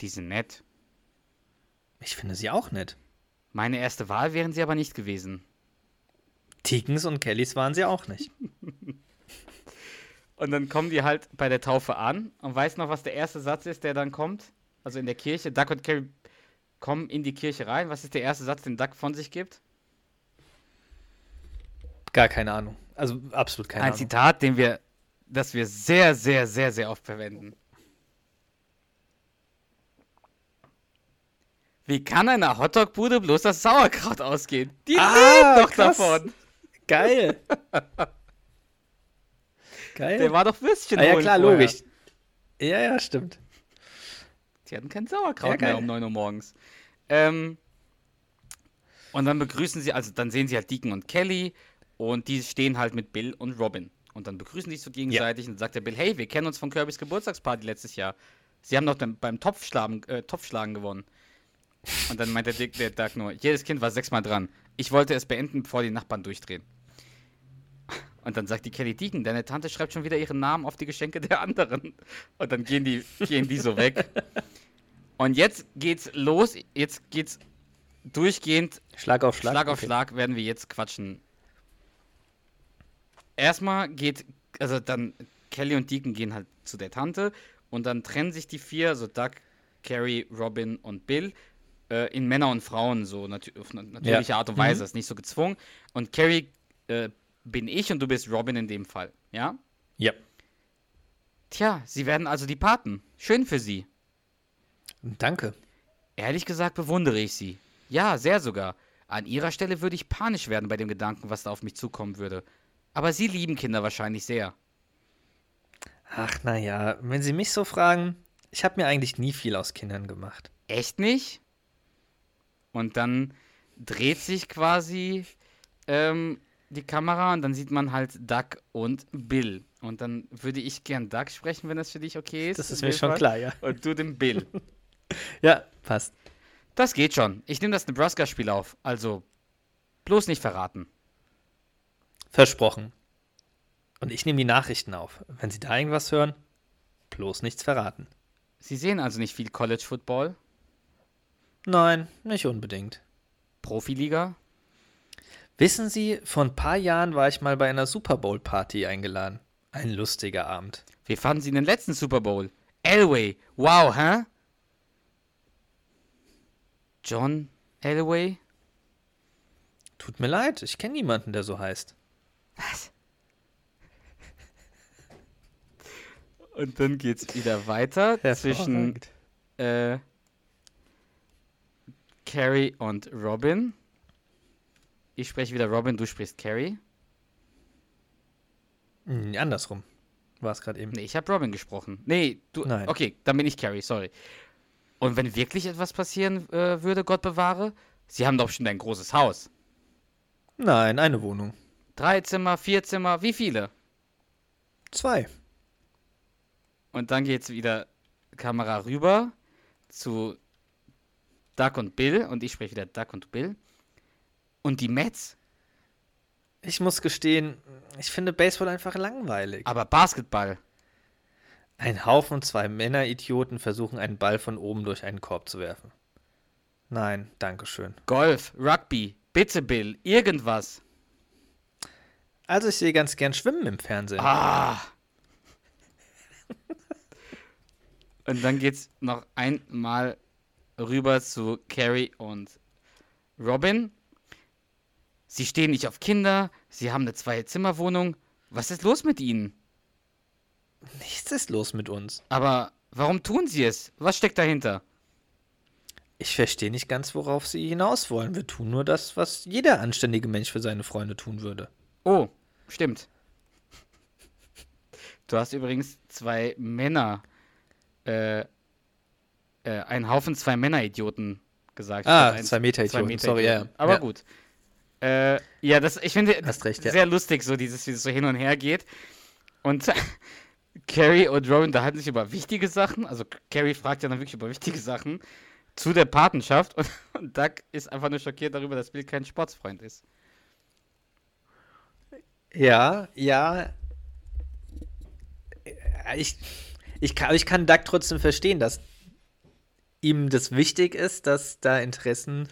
Die sind nett. Ich finde sie auch nett. Meine erste Wahl wären sie aber nicht gewesen. Tikens und Kellys waren sie auch nicht. *laughs* Und dann kommen die halt bei der Taufe an und weißt noch, was der erste Satz ist, der dann kommt? Also in der Kirche. Duck und Carrie kommen in die Kirche rein. Was ist der erste Satz, den Duck von sich gibt? Gar keine Ahnung. Also absolut keine Ein Ahnung. Zitat, den wir, das wir sehr, sehr, sehr, sehr oft verwenden. Wie kann einer Hotdog-Bude bloß das Sauerkraut ausgehen? Die Ah, leben doch krass. davon. Geil. *laughs* Geil. Der war doch Würstchen ah, ja, klar, vorher. logisch. Ja, ja, stimmt. Die hatten kein Sauerkraut Ja, mehr um 9 Uhr morgens. Ähm, und dann begrüßen sie, also dann sehen sie halt Deacon und Kelly und die stehen halt mit Bill und Robin. Und dann begrüßen die sich so gegenseitig und dann sagt der Bill, hey, wir kennen uns von Kirbys Geburtstagsparty letztes Jahr. Sie haben doch beim Topfschlagen, äh, Topfschlagen gewonnen. Und dann meint der, Dick, der Doug nur, jedes Kind war sechsmal dran. Ich wollte es beenden, bevor die Nachbarn durchdrehen. Und dann sagt die Kelly Deacon, deine Tante schreibt schon wieder ihren Namen auf die Geschenke der anderen. Und dann gehen die, gehen die so weg. Und jetzt geht's los. Jetzt geht's durchgehend Schlag auf Schlag. Schlag auf Okay. Schlag werden wir jetzt quatschen. Erstmal geht, also dann Kelly und Deacon gehen halt zu der Tante und dann trennen sich die vier, also Doug, Carrie, Robin und Bill, äh, in Männer und Frauen, so natü auf natürliche Ja. Art und Weise, Mhm. ist nicht so gezwungen. Und Carrie äh, bin ich und du bist Robin in dem Fall, ja? Ja. Tja, sie werden also die Paten. Schön für sie. Danke. Ehrlich gesagt bewundere ich sie. Ja, sehr sogar. An ihrer Stelle würde ich panisch werden bei dem Gedanken, was da auf mich zukommen würde. Aber sie lieben Kinder wahrscheinlich sehr. Ach, naja, wenn Sie mich so fragen, Ich habe mir eigentlich nie viel aus Kindern gemacht. Echt nicht? Und dann dreht sich quasi ähm, die Kamera und dann sieht man halt Doug und Bill. Und dann würde ich gern Doug sprechen, wenn das für dich okay ist. Das ist mir schon Fall. klar, ja. Und du den Bill. *laughs* Ja, passt. Das geht schon. Ich nehme das Nebraska-Spiel auf. Also bloß nicht verraten. Versprochen. Und ich nehme die Nachrichten auf. Wenn Sie da irgendwas hören, bloß nichts verraten. Sie sehen also nicht viel College Football, Nein, nicht unbedingt. Profiliga. Wissen Sie, vor ein paar Jahren war ich mal bei einer Super Bowl Party eingeladen. Ein lustiger Abend. Wie fanden Sie den letzten Super Bowl? Elway. Wow, hä? John Elway? Tut mir leid, ich kenne niemanden, der so heißt. Was? Und dann geht's wieder weiter zwischen äh, Carrie und Robin. Ich spreche wieder Robin, du sprichst Carrie. Hm, andersrum. War es gerade eben. Nee, ich habe Robin gesprochen. Nee, du. Nein. Okay, dann bin ich Carrie, sorry. Und wenn wirklich etwas passieren äh, würde, Gott bewahre, Sie haben doch bestimmt ein großes Haus. Nein, eine Wohnung. Drei Zimmer, vier Zimmer, wie viele? Zwei. Und dann geht's wieder Kamera rüber zu Duck und Bill und ich spreche wieder Duck und Bill. Und die Mets, Ich muss gestehen, ich finde Baseball einfach langweilig. aber Basketball. Ein Haufen zwei Männer-Idioten versuchen einen Ball von oben durch einen Korb zu werfen. Nein, Dankeschön. Golf, Rugby, bitte Bill, irgendwas. Also ich sehe ganz gern Schwimmen im Fernsehen. Ah. *laughs* Und dann geht's noch einmal rüber zu Carrie und Robin. Sie stehen nicht auf Kinder, sie haben eine Zwei-Zimmer-Wohnung. Was ist los mit ihnen? Nichts ist los mit uns. Aber warum tun sie es? Was steckt dahinter? Ich verstehe nicht ganz, worauf sie hinaus wollen. Wir tun nur das, was jeder anständige Mensch für seine Freunde tun würde. Oh, stimmt. Du hast übrigens zwei Männer, äh, äh, einen Haufen zwei Männer-Idioten gesagt. Ah, ein- zwei Meter-Idioten. Sorry, ja, ja. Aber Ja. gut. Äh, ja, das, ich finde Hast recht, ja. sehr lustig, so dieses, wie es so hin und her geht. Und *laughs* Carrie und Robin unterhalten sich über wichtige Sachen. Also Carrie fragt ja dann wirklich über wichtige Sachen zu der Patenschaft und, *laughs* und Doug ist einfach nur schockiert darüber, dass Bill kein Sportsfreund ist. Ja, ja. Ich, ich, kann, ich kann Doug trotzdem verstehen, dass ihm das wichtig ist, dass da Interessen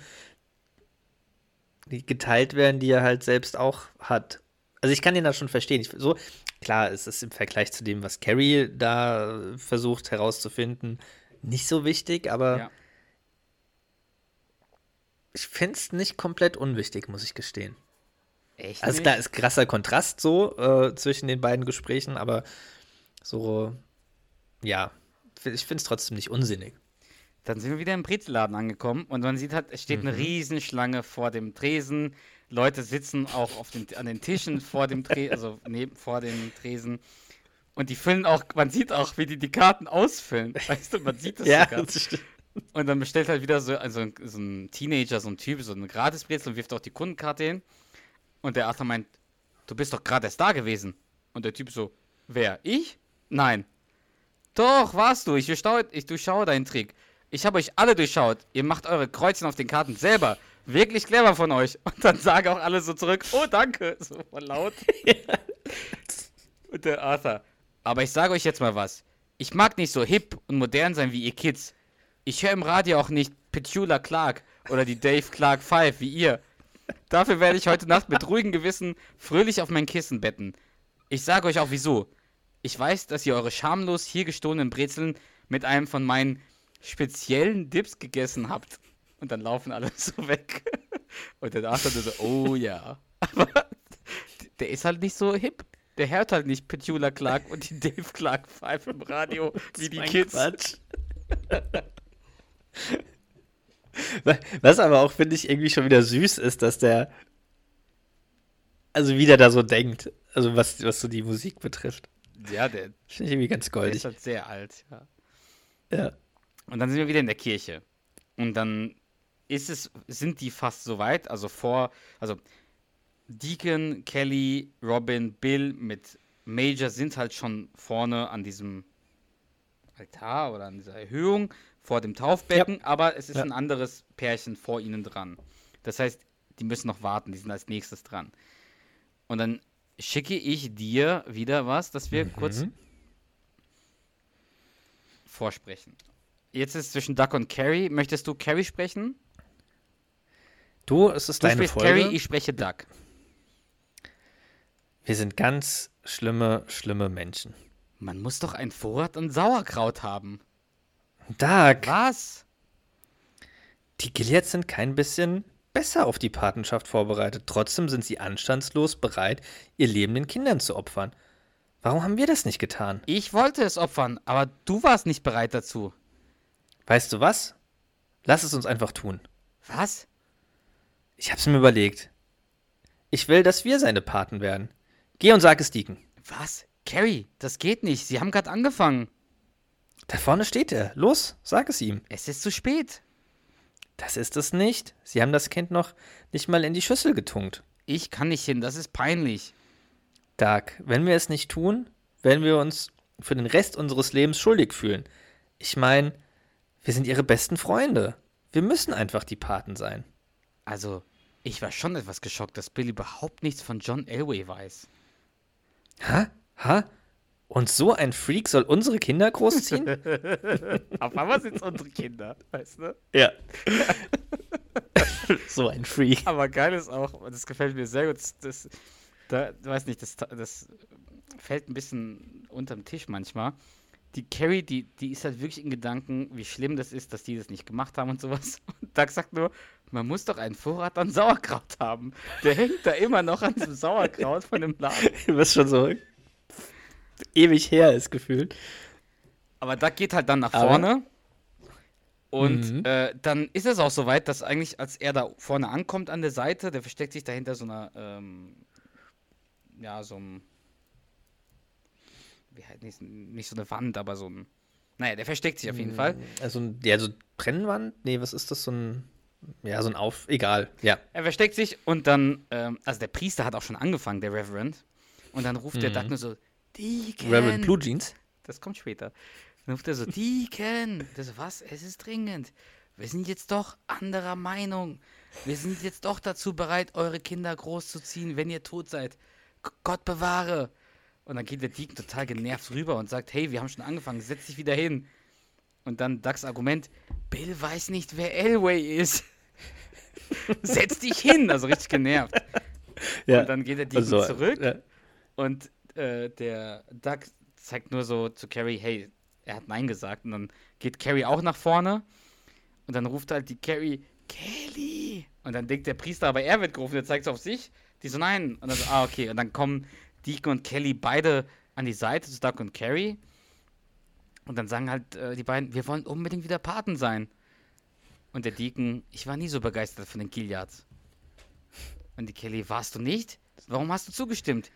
geteilt werden, die er halt selbst auch hat. Also ich kann ihn da schon verstehen. Ich, so, klar, es ist im Vergleich zu dem, was Carrie da versucht herauszufinden, nicht so wichtig, aber Ja. ich finde es nicht komplett unwichtig, muss ich gestehen. Echt? Also nicht? klar, ist krasser Kontrast so äh, zwischen den beiden Gesprächen, aber so, ja, ich finde es trotzdem nicht unsinnig. Dann sind wir wieder im Brezelladen angekommen und man sieht halt, es steht eine Riesenschlange vor dem Tresen. Leute sitzen auch auf den, an den Tischen vor dem Tresen, also neben, vor dem Tresen. Und die füllen auch, man sieht auch, wie die die Karten ausfüllen. *laughs* Weißt du, man sieht das sogar. das stimmt. Und dann bestellt halt wieder so, also so ein Teenager, so ein Typ, so eine Gratisbrezel und wirft auch die Kundenkarte hin. Und der Arthur meint, du bist doch gerade erst da gewesen. Und der Typ so, wer? Ich? Nein. Doch, warst du. Ich, ich durchschaue deinen Trick. Ich habe euch alle durchschaut. Ihr macht eure Kreuzchen auf den Karten selber. Wirklich clever von euch. *laughs* Und dann sagen auch alle so zurück, oh danke. *laughs* So laut. Und der Arthur. Aber ich sage euch jetzt mal was. Ich mag nicht so hip und modern sein wie ihr Kids. Ich höre im Radio auch nicht Petula Clark oder die Dave Clark 5 wie ihr. Dafür werde ich heute Nacht mit ruhigem Gewissen fröhlich auf mein Kissen betten. Ich sage euch auch wieso. Ich weiß, dass ihr eure schamlos hier gestohlenen Brezeln mit einem von meinen speziellen Dips gegessen habt. Und dann laufen alle *laughs* so weg. Und der Arthur so, oh ja. Aber der ist halt nicht so hip. Der hört halt nicht Petula Clark und die Dave Clark 5 im Radio *laughs* wie die Kids. Quatsch. Was aber auch, finde ich, irgendwie schon wieder süß ist, dass der, also wie der da so denkt, also was, was so die Musik betrifft. Ja, der, Finde ich irgendwie ganz der goldig. ist halt sehr alt, ja. Ja. Und dann sind wir wieder in der Kirche. Und dann ist es, sind die fast so weit, also vor, also Deacon, Kelly, Robin, Bill mit Major sind halt schon vorne an diesem Altar oder an dieser Erhöhung vor dem Taufbecken, aber es ist Ja. ein anderes Pärchen vor ihnen dran. Das heißt, die müssen noch warten, die sind als nächstes dran. Und dann schicke ich dir wieder was, dass wir kurz Mhm. vorsprechen. Jetzt ist es zwischen Duck und Carrie. Möchtest du Carrie sprechen? Du, es ist Du deine Folge. Carrie, ich spreche Duck. Wir sind ganz schlimme, schlimme Menschen. Man muss doch einen Vorrat an Sauerkraut haben. Doug, Was? die Gileads sind kein bisschen besser auf die Patenschaft vorbereitet. Trotzdem sind sie anstandslos bereit, ihr Leben den Kindern zu opfern. Warum haben wir das nicht getan? Ich wollte es opfern, aber du warst nicht bereit dazu. Weißt du was? Lass es uns einfach tun. Was? Ich hab's mir überlegt. Ich will, dass wir seine Paten werden. Geh und sag es Deacon. Was? Carrie, das geht nicht. Sie haben gerade angefangen. Da vorne steht er. Los, sag es ihm. Es ist zu spät. Das ist es nicht. Sie haben das Kind noch nicht mal in die Schüssel getunkt. Ich kann nicht hin, das ist peinlich. Doug, wenn wir es nicht tun, werden wir uns für den Rest unseres Lebens schuldig fühlen. Ich meine, wir sind ihre besten Freunde. Wir müssen einfach die Paten sein. Also, ich war schon etwas geschockt, dass Bill überhaupt nichts von John Elway weiß. Ha? Ha? Und so ein Freak soll unsere Kinder großziehen? *laughs* Auf einmal sind es unsere Kinder, weißt du? ja. *laughs* so ein Freak. Aber geil ist auch, das gefällt mir sehr gut, das, da, du weißt nicht, das, das fällt ein bisschen unterm Tisch manchmal. Die Carrie, die, die ist halt wirklich in Gedanken, wie schlimm das ist, dass die das nicht gemacht haben und sowas. *laughs* Und Doug sagt nur, man muss doch einen Vorrat an Sauerkraut haben. Der hängt da immer noch an diesem Sauerkraut von dem Laden. *laughs* Was schon so ewig her ist gefühlt. Aber Doug geht halt dann nach Aber- vorne. Und Mhm. äh, dann ist es auch soweit, dass eigentlich, als er da vorne ankommt an der Seite, der versteckt sich dahinter so einer, ähm, ja, so ein, wie halt nicht, nicht so eine Wand, aber so ein, naja, der versteckt sich auf jeden Fall. Also, ein- ja, so Brennwand? Nee, was ist das? So ein. Ja, so ein Auf. Egal. Ja. Er versteckt sich und dann, ähm, also der Priester hat auch schon angefangen, der Reverend. Und dann ruft der Mhm. Doug nur so, Deacon. Reverend Blue Jeans. Das kommt später. Dann ruft er so, Deacon. Der so, was? Es ist dringend. Wir sind jetzt doch anderer Meinung. Wir sind jetzt doch dazu bereit, eure Kinder großzuziehen, wenn ihr tot seid. G Gott bewahre. Und dann geht der Deacon total genervt rüber und sagt, hey, wir haben schon angefangen, setz dich wieder hin. Und dann Ducks Argument, Bill weiß nicht, wer Elway ist. *laughs* setz dich hin. Also richtig genervt. Ja. Und dann geht der Deacon Also, zurück. Ja. Und äh, der Doug zeigt nur so zu Carrie, hey, er hat Nein gesagt. Und dann geht Carrie auch nach vorne. Und dann ruft halt die Carrie, Kelly. Und dann denkt der Priester, aber er wird gerufen, der zeigt es auf sich. Die so, nein. Und dann so, ah, okay. Und dann kommen Deacon und Kelly beide an die Seite zu Doug und Carrie. Und dann sagen halt äh, die beiden, wir wollen unbedingt wieder Paten sein. Und der Deacon, ich war nie so begeistert von den Gileads. Und die Kelly, warst du nicht? Warum hast du zugestimmt?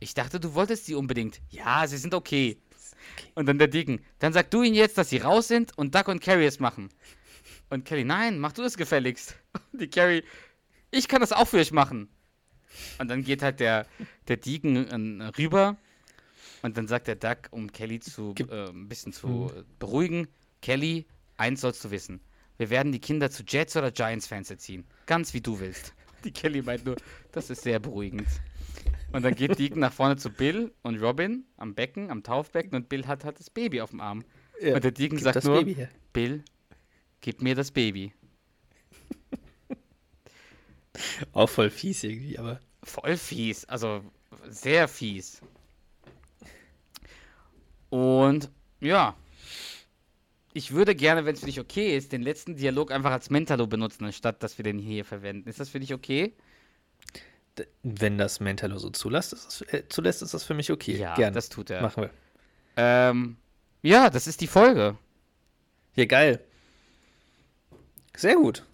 Ich dachte, du wolltest sie unbedingt. Ja, sie sind okay. Und dann der Deacon, dann sag du ihnen jetzt, dass sie raus sind und Duck und Carrie es machen. Und Kelly, nein, mach du das gefälligst. *laughs* Und die Carrie, ich kann das auch für euch machen. Und dann geht halt der, der Deacon äh, rüber und dann sagt der Duck, um Kelly zu äh, ein bisschen zu äh, beruhigen, Kelly, eins sollst du wissen. Wir werden die Kinder zu Jets oder Giants-Fans erziehen. Ganz wie du willst. *laughs* Die Kelly meint nur, das ist sehr beruhigend. Und dann geht Deacon nach vorne zu Bill und Robin am Becken, am Taufbecken und Bill hat halt das Baby auf dem Arm. Ja. Und der Deacon sagt nur. Bill, gib mir das Baby. *laughs* Auch voll fies irgendwie, aber. Voll fies, also sehr fies. Und ja, ich würde gerne, wenn es für dich okay ist, den letzten Dialog einfach als Mentalo benutzen, anstatt dass wir den hier verwenden. Ist das für dich okay? D- Wenn das Mentalo so zulässt, ist das, äh, zulässt, ist das für mich okay. Ja, Gerne. das tut er. Machen wir. Ähm, ja, das ist die Folge. Hier, geil. Sehr gut.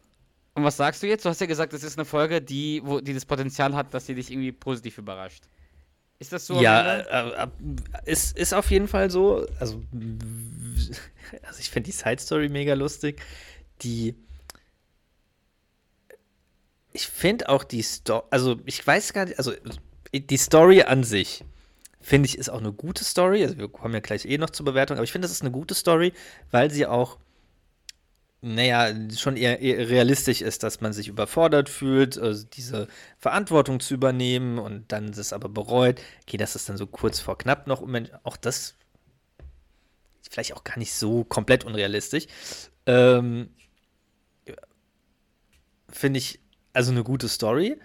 Und was sagst du jetzt? Du hast ja gesagt, das ist eine Folge, die, wo, die das Potenzial hat, dass sie dich irgendwie positiv überrascht. Ist das so? ja, äh, äh, ist, ist auf jeden Fall so. Also, *laughs* also ich finde die Side Story mega lustig. Die, ich finde auch die Story, also ich weiß gar nicht, also die Story an sich finde ich ist auch eine gute Story. Also wir kommen ja gleich eh noch zur Bewertung, aber ich finde, das ist eine gute Story, weil sie auch naja, schon eher, eher, realistisch ist, dass man sich überfordert fühlt, also diese Verantwortung zu übernehmen und dann das aber bereut. Okay, das ist dann so kurz vor knapp noch. Auch das vielleicht auch gar nicht so komplett unrealistisch. Ähm, Finde ich also eine gute Story.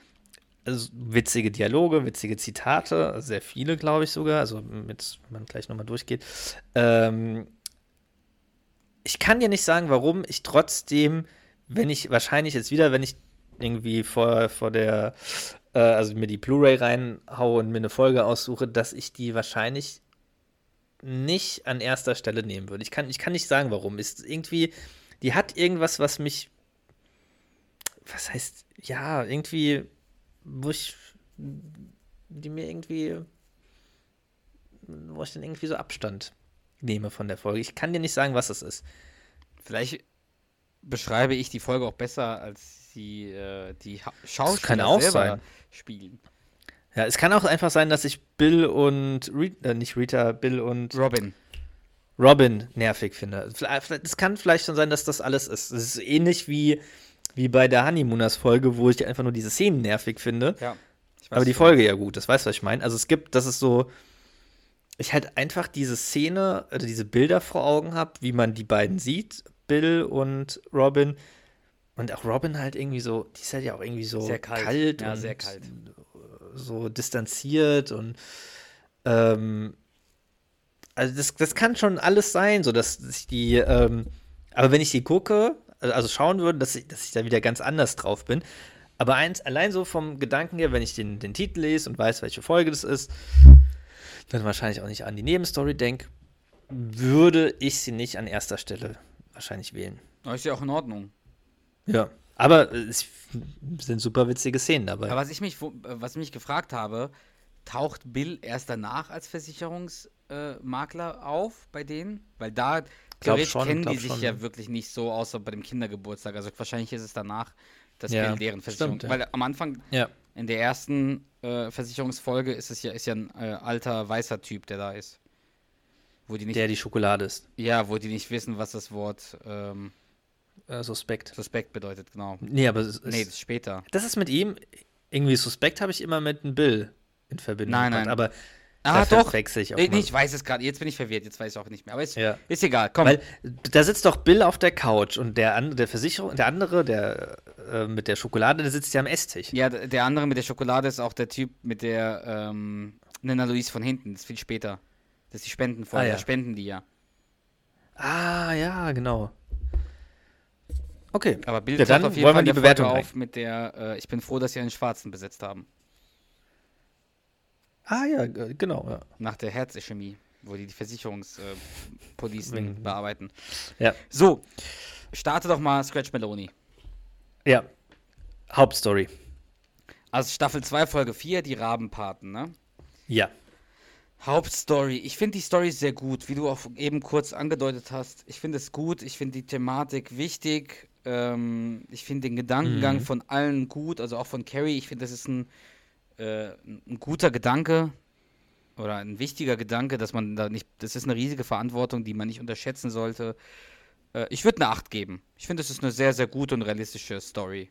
Also witzige Dialoge, witzige Zitate, sehr viele, glaube ich sogar. Also, mit, wenn man gleich nochmal durchgeht. Ähm, ich kann dir nicht sagen, warum ich trotzdem, wenn ich wahrscheinlich jetzt wieder, wenn ich irgendwie vor, vor der, äh, also mir die Blu-ray reinhaue und mir eine Folge aussuche, dass ich die wahrscheinlich nicht an erster Stelle nehmen würde. Ich kann, ich kann nicht sagen, warum. Ist irgendwie, die hat irgendwas, was mich, was heißt, ja, irgendwie, wo ich, die mir irgendwie, wo ich dann irgendwie so Abstand nehme von der Folge. Ich kann dir nicht sagen, was es ist. Vielleicht beschreibe ich die Folge auch besser, als sie äh, die ha Schauspieler selber sein. spielen. Ja, es kann auch einfach sein, dass ich Bill und Rita, äh, nicht Rita, Bill und Robin. Robin nervig finde. Es kann vielleicht schon sein, dass das alles ist. Es ist ähnlich wie, wie bei der Honeymooners-Folge, wo ich einfach nur diese Szenen nervig finde. Ja. Aber die Folge ja gut, das weißt du, was ich meine. Also es gibt, das ist so, ich halt einfach diese Szene, also diese Bilder vor Augen habe, wie man die beiden sieht, Bill und Robin. Und auch Robin halt irgendwie so, die ist halt ja auch irgendwie so sehr kalt, kalt ja, sehr kalt. So distanziert und ähm, also das, das kann schon alles sein, so dass ich die, ähm, aber wenn ich die gucke, also schauen würde, dass ich, dass ich da wieder ganz anders drauf bin. Aber eins, allein so vom Gedanken her, wenn ich den, den Titel lese und weiß, welche Folge das ist, dann wahrscheinlich auch nicht an die Nebenstory denke, würde ich sie nicht an erster Stelle wahrscheinlich wählen. Das ist ja auch in Ordnung. Ja, aber es sind super witzige Szenen dabei. Aber was ich mich, was ich mich gefragt habe, taucht Bill erst danach als Versicherungsmakler äh, auf bei denen? Weil da theoretisch schon, kennen die sich schon. ja wirklich nicht so, außer bei dem Kindergeburtstag. Also wahrscheinlich ist es danach, dass ja, Bill deren Versicherung. Stimmt, ja. Weil am Anfang ja. In der ersten äh, Versicherungsfolge ist es ja, ist ja ein äh, alter weißer Typ, der da ist. Wo die nicht, der die Schokolade ist. Ja, wo die nicht wissen, was das Wort ähm, äh, Suspekt. Suspekt bedeutet, genau. Nee, aber es, nee, das ist später. Das ist mit ihm, irgendwie Suspekt habe ich immer mit einem Bill in Verbindung. Nein, nein. Aber Ah, doch. Wechsel ich, auch ich, weiß es gerade. Jetzt bin ich verwirrt. Jetzt weiß ich auch nicht mehr. Aber ist, ja. ist egal. Komm. Weil da sitzt doch Bill auf der Couch und der, der Versicherung, der andere, der äh, mit der Schokolade, der sitzt ja am Esstisch. Ja, der andere mit der Schokolade ist auch der Typ mit der ähm, Nina Louise von hinten. Das ist viel später. Das ist die Spendenfolge. Ah, ja. Spenden die ja. Ah, ja, genau. Okay. Aber Bill ja, dann auf jeden wollen Fall wir die Bewertung auf mit der äh, Ich bin froh, dass sie einen Schwarzen besetzt haben. Ah ja, genau. Ja. Nach der Herzischemie, wo die die Versicherungspolicen äh, bearbeiten. Ja. So, starte doch mal Scratch Meloni. Ja. Hauptstory. Also Staffel 2, Folge 4, die Rabenpaten, ne? Ja. Hauptstory. Ich finde die Story sehr gut, wie du auch eben kurz angedeutet hast. Ich finde es gut, ich finde die Thematik wichtig. Ähm, ich finde den Gedankengang mhm. von allen gut, also auch von Carrie. Ich finde, das ist ein äh, ein guter Gedanke oder ein wichtiger Gedanke, dass man da nicht, das ist eine riesige Verantwortung, die man nicht unterschätzen sollte. Äh, ich würde eine 8 geben. Ich finde, es ist eine sehr, sehr gute und realistische Story.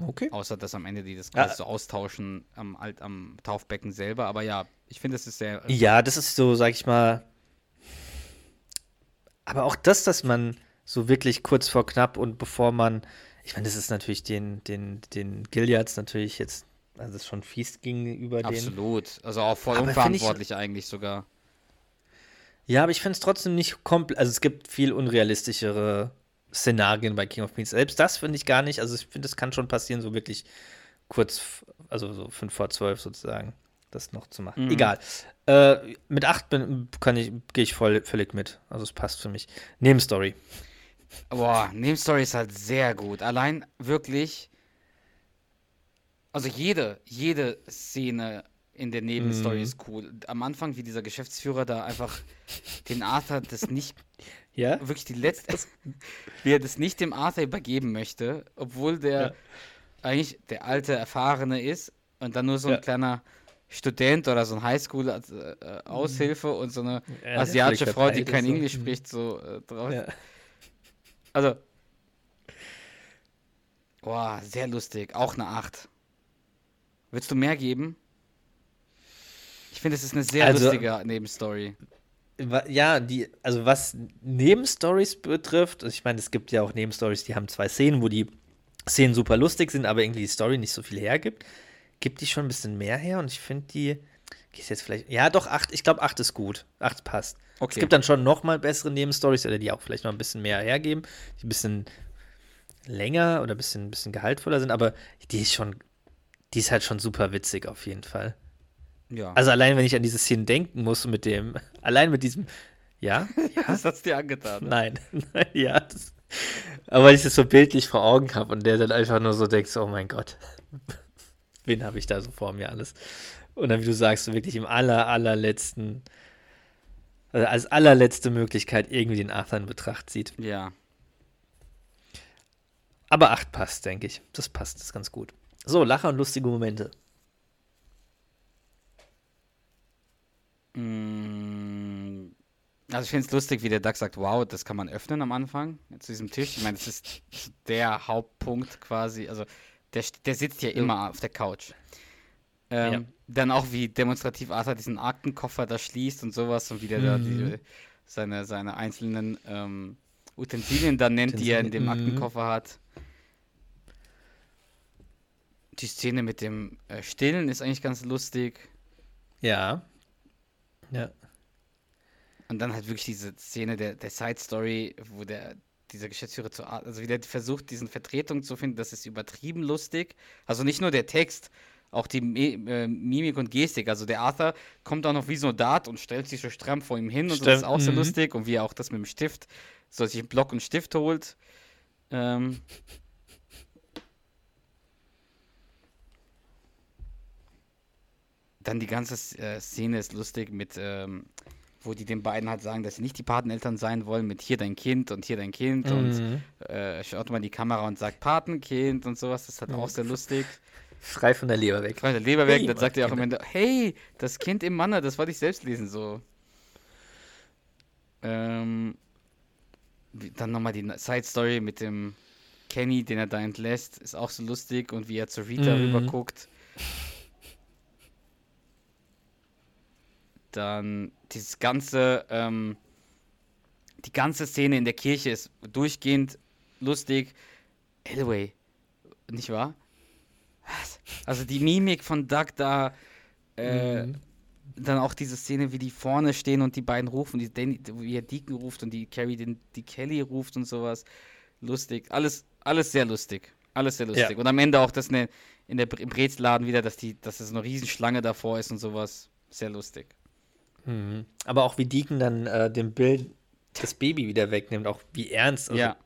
Okay. Außer dass am Ende die das ja. so austauschen am, am Taufbecken selber. Aber ja, ich finde, es ist sehr. Äh, ja, das ist so, sag ich mal. Aber auch das, dass man so wirklich kurz vor knapp und bevor man. Ich meine, das ist natürlich den, den, den Gileads natürlich jetzt also es ist schon fies gegenüber Absolut. denen. Absolut. Also auch voll aber unverantwortlich ich, eigentlich sogar. Ja, aber ich finde es trotzdem nicht komplett. Also es gibt viel unrealistischere Szenarien bei King of Queens. Selbst das finde ich gar nicht. Also ich finde, das kann schon passieren, so wirklich kurz, also so 5 vor 12 sozusagen, das noch zu machen. Mhm. Egal. Äh, mit 8 ich, gehe ich voll, völlig mit. Also es passt für mich. Nebenstory. Boah, Nebenstory ist halt sehr gut. Allein wirklich also jede, jede Szene in der Nebenstory Mhm. ist cool. Am Anfang, wie dieser Geschäftsführer da einfach den Arthur das nicht, *laughs* Ja? wirklich die letzte, *laughs* wie er das nicht dem Arthur übergeben möchte, obwohl der Ja. eigentlich der alte Erfahrene ist und dann nur so ein Ja. kleiner Student oder so ein Highschool-Aushilfe und so eine Ja, asiatische Frau, die kein ist, so. Englisch Mhm. spricht, so äh, drauf. Also, boah, sehr lustig. Auch eine 8. Würdest du mehr geben? Ich finde, es ist eine sehr Also- lustige Nebenstory. Ja, die, also was Nebenstories betrifft, also ich meine, es gibt ja auch Nebenstories, die haben zwei Szenen, wo die Szenen super lustig sind, aber irgendwie die Story nicht so viel hergibt. Gibt die schon ein bisschen mehr her und ich finde die, ist jetzt vielleicht, ja doch, acht, ich glaube, acht ist gut. Acht passt. Okay. Es gibt dann schon noch mal bessere Nebenstories, oder die auch vielleicht noch ein bisschen mehr hergeben, die ein bisschen länger oder ein bisschen, ein bisschen gehaltvoller sind, aber die ist schon, die ist halt schon super witzig auf jeden Fall. Ja. Also allein, wenn ich an diese Szene denken muss mit dem, *laughs* allein mit diesem, ja, *laughs* ja, das hat's dir angetan. ne? nein, *laughs* nein, ja, das, aber weil ich das so bildlich vor Augen habe und der dann einfach nur so denkt, oh mein Gott, wen habe ich da so vor mir alles? Und dann, wie du sagst, so wirklich im aller, allerletzten, also als allerletzte Möglichkeit irgendwie den Arthur in Betracht zieht. Ja. Aber acht passt, denke ich. Das passt, das ist ganz gut. So, Lacher und lustige Momente. Mm, Also ich finde es lustig, wie der Duck sagt, wow, das kann man öffnen am Anfang zu diesem Tisch. Ich meine, das ist der Hauptpunkt quasi. Also der, der sitzt ja immer auf der Couch. Ähm, Ja. Dann auch wie demonstrativ Arthur diesen Aktenkoffer da schließt und sowas und wie der da Mhm. die, seine, seine einzelnen ähm, Utensilien dann nennt, die er in dem Utensilien, mhm. Aktenkoffer hat. Die Szene mit dem äh, Stillen ist eigentlich ganz lustig. Ja. Ja. Und dann halt wirklich diese Szene der, der Side Story, wo der dieser Geschäftsführer zu also wie der versucht, diesen Vertretung zu finden, das ist übertrieben lustig. Also nicht nur der Text, auch die äh, Mimik und Gestik. Also der Arthur kommt auch noch wie so ein Dart und stellt sich so stramm vor ihm hin und so, das ist Stimmt, auch sehr mhm. lustig. Und wie er auch das mit dem Stift, so sich einen Block und Stift holt. Ähm, Dann die ganze äh, Szene ist lustig mit, ähm, wo die den beiden halt sagen, dass sie nicht die Pateneltern sein wollen, mit hier dein Kind und hier dein Kind und Mhm. äh, schaut mal in die Kamera und sagt Patenkind und sowas. Das ist halt auch sehr lustig. Frei von der Leber weg. Frei der Leber weg, Hey, dann sagt er auch am. Ende, hey, das Kind im Manne, das wollte ich selbst lesen, so. Ähm, dann nochmal die Side Story mit dem Kenny, den er da entlässt, ist auch so lustig und wie er zu Rita Mhm. rüber Dann dieses ganze, ähm, die ganze Szene in der Kirche ist durchgehend lustig. Elway, nicht wahr? Was? Also die Mimik von Doug da, äh, Mhm. dann auch diese Szene, wie die vorne stehen und die beiden rufen, die Danny, wie er Deacon ruft und die Carrie den, die Kelly ruft und sowas. Lustig. Alles, alles sehr lustig. Alles sehr lustig. Ja. Und am Ende auch das ne, in der Bre- im Brezladen wieder, dass die, dass es eine Riesenschlange davor ist und sowas. Sehr lustig. Mhm. Aber auch wie Deacon dann äh, dem Bild das Baby wieder wegnimmt, auch wie ernst. Also, ja.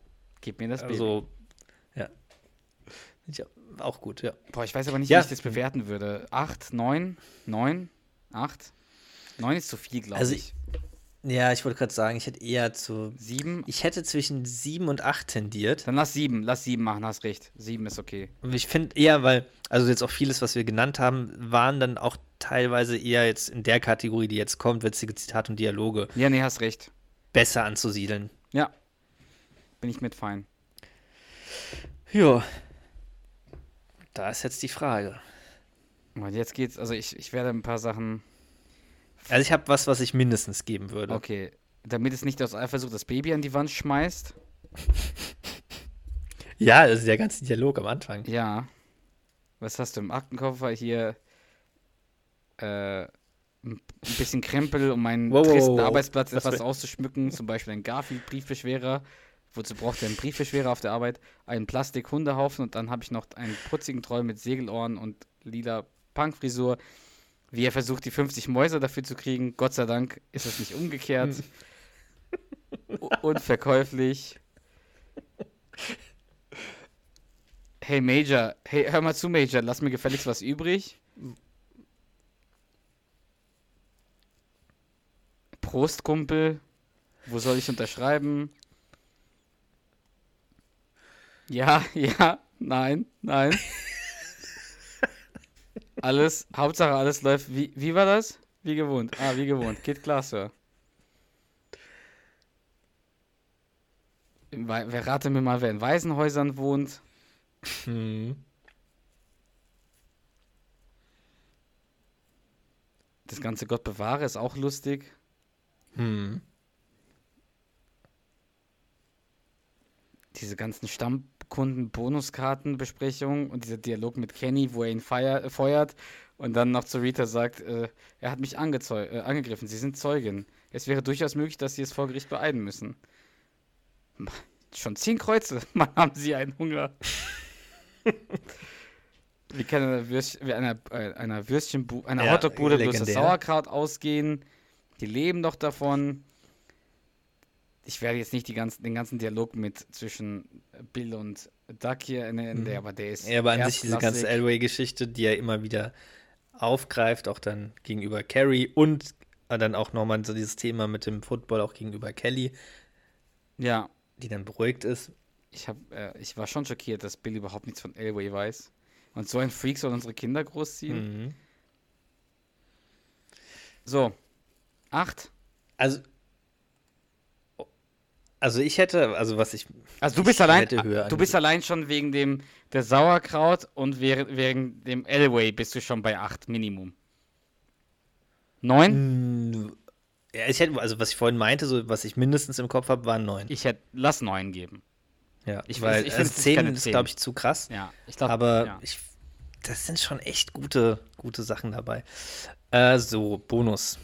Gib mir das Baby. Also, ja. ja. Auch gut, ja. Boah, ich weiß aber nicht, Ja. wie ich das bewerten würde. Acht, neun, neun, acht. Neun ist zu viel, glaube Also ich. Ja, ich wollte gerade sagen, ich hätte eher zu. Sieben. Ich hätte zwischen sieben und acht tendiert. Dann lass sieben. Lass sieben machen, hast recht. Sieben ist okay. Und ich finde eher, weil, also jetzt auch vieles, was wir genannt haben, waren dann auch teilweise eher jetzt in der Kategorie, die jetzt kommt, witzige Zitate und Dialoge, Ja, nee, hast recht. besser anzusiedeln. Ja. Bin ich mit fein. Ja. Da ist jetzt die Frage. Und jetzt geht's, also ich, ich werde ein paar Sachen. Also ich habe was, was ich mindestens geben würde. Okay. Damit es nicht aus Eifersucht das Baby an die Wand schmeißt. Ja, das ist der ganze Dialog am Anfang. Ja. Was hast du im Aktenkoffer hier? Äh, ein bisschen Krempel, um meinen Wow, tristen wow. Arbeitsplatz Was etwas auszuschmücken. Zum Beispiel ein Garfield-Briefbeschwerer. Wozu braucht er einen Briefbeschwerer auf der Arbeit? Einen Plastik-Hundehaufen und dann habe ich noch einen putzigen Troll mit Segelohren und lila Punkfrisur wie er versucht, die 50 Mäuse dafür zu kriegen. Gott sei Dank ist es nicht umgekehrt. Hm. Unverkäuflich. Hey Major, hey, hör mal zu, Major, lass mir gefälligst was übrig. Prost, Kumpel. Wo soll ich unterschreiben? Ja, *laughs* ja, nein, nein alles, Hauptsache alles läuft. Wie, wie war das? Wie gewohnt. Ah, wie gewohnt. Geht klar, Sir. Wer rate mir mal, wer in Waisenhäusern wohnt? Hm. Das ganze Gott bewahre ist auch lustig. Hm. Diese ganzen Stammkunden-Bonuskartenbesprechungen und dieser Dialog mit Kenny, wo er ihn feier, feuert und dann noch zu Rita sagt, äh, er hat mich äh, angegriffen, sie sind Zeugin. Es wäre durchaus möglich, dass sie es vor Gericht beeiden müssen. Schon zehn Kreuze, *laughs* Mann, haben sie einen Hunger. *laughs* Wie kann einer, Würst, wie einer, äh, einer Würstchenbude, einer Ja, Hotdogbude bloß das. Sauerkraut ausgehen? Die leben doch davon. Ich werde jetzt nicht ganzen, den ganzen Dialog mit zwischen Bill und Duck hier nennen, der, aber der ist. Ja, aber an sich diese ganze. Elway-Geschichte, die er immer wieder aufgreift, auch dann gegenüber Carrie und dann auch nochmal so dieses Thema mit dem Football auch gegenüber Kelly, Ja, die dann beruhigt ist. ich, hab, äh, ich war schon schockiert, dass Bill überhaupt nichts von Elway weiß. Und so ein Freak soll unsere Kinder großziehen. Mhm. So. Acht. Also, also ich hätte, also was ich, Also du bist Ich allein, du bist allein schon wegen dem der Sauerkraut und wegen, wegen dem Elway bist du schon bei 8 Minimum. 9? Hm, ja, ich hätte, also was ich vorhin meinte, so was ich mindestens im Kopf habe, waren neun. Ich hätte, lass 9 geben. Ja, ich- weil ich ich, also es ist glaube ich, zu krass. Ja, ich glaube. aber ja. ich, das sind schon echt gute, gute Sachen dabei. Äh, so, Bonus.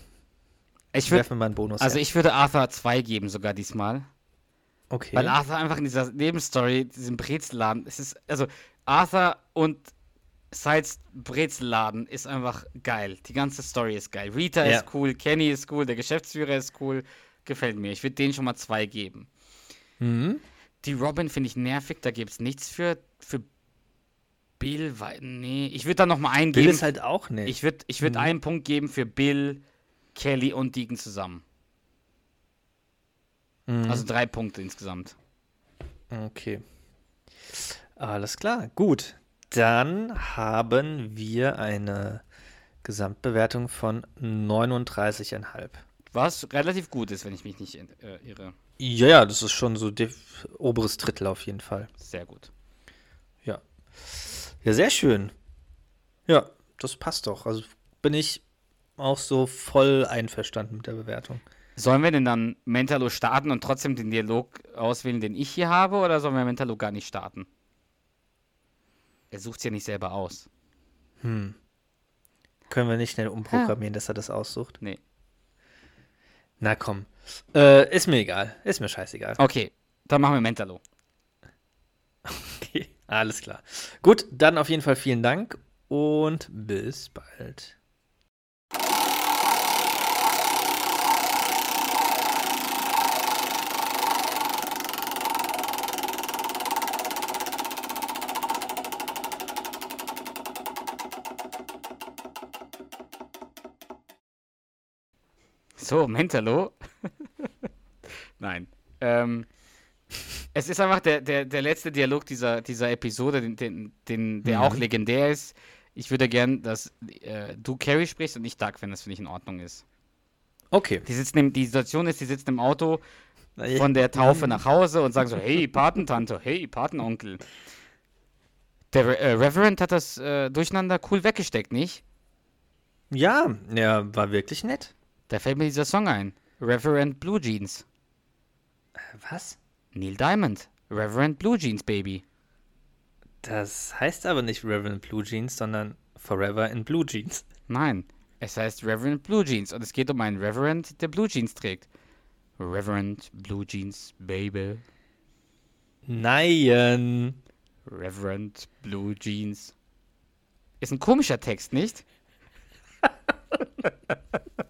ich Werfen wir mal einen Bonus. also her. ich würde Arthur 2 geben sogar diesmal. Okay. Weil Arthur einfach in dieser Nebenstory, diesem Brezelladen, es ist, also Arthur und Sides Brezelladen ist einfach geil. Die ganze Story ist geil. Rita Ja. ist cool, Kenny ist cool, der Geschäftsführer ist cool. Gefällt mir. Ich würde denen schon mal zwei geben. Mhm. Die Robin finde ich nervig, da gibt es nichts für, für Bill, weil, nee, ich würde da noch mal einen Bill geben. ist halt auch nicht. ich würde ich würd Mhm. einen Punkt geben für Bill, Kelly und Deacon zusammen. Mhm. Also drei Punkte insgesamt. Okay. Alles klar, gut. Dann haben wir eine Gesamtbewertung von 39,5. Was relativ gut ist, wenn ich mich nicht äh, irre. Ja, ja, das ist schon so oberes Drittel auf jeden Fall. Sehr gut. Ja. Ja, sehr schön. Ja, das passt doch. Also bin ich auch so voll einverstanden mit der Bewertung. Sollen wir denn dann Mentalo starten und trotzdem den Dialog auswählen, den ich hier habe, oder sollen wir Mentalo gar nicht starten? Er sucht es ja nicht selber aus. Hm. Können wir nicht schnell umprogrammieren, dass er das aussucht? Nee. Na komm. Äh, ist mir egal. Ist mir scheißegal. Okay, dann machen wir Mentalo. *laughs* Okay, alles klar. Gut, dann auf jeden Fall vielen Dank und bis bald. So, Mentalo. *laughs* Nein. Ähm, es ist einfach der, der, der letzte Dialog dieser, dieser Episode, den, den, den, der Mhm. auch legendär ist. Ich würde gern, dass äh, du Carrie sprichst und ich Doug, wenn das für dich in Ordnung ist. Okay. Die, sitzen im, die Situation ist, die sitzen im Auto von der Taufe nach Hause und sagen so, hey, Patentante, hey, Patenonkel. Der Re äh, Reverend hat das äh, Durcheinander cool weggesteckt, nicht? Ja, er war wirklich nett. Da fällt mir dieser Song ein. Reverend Blue Jeans. Was? Neil Diamond. Reverend Blue Jeans, Baby. Das heißt aber nicht Reverend Blue Jeans, sondern Forever in Blue Jeans. Nein, es heißt Reverend Blue Jeans und es geht um einen Reverend, der Blue Jeans trägt. Reverend Blue Jeans, Baby. Nein. Reverend Blue Jeans. Ist ein komischer Text, nicht? *laughs*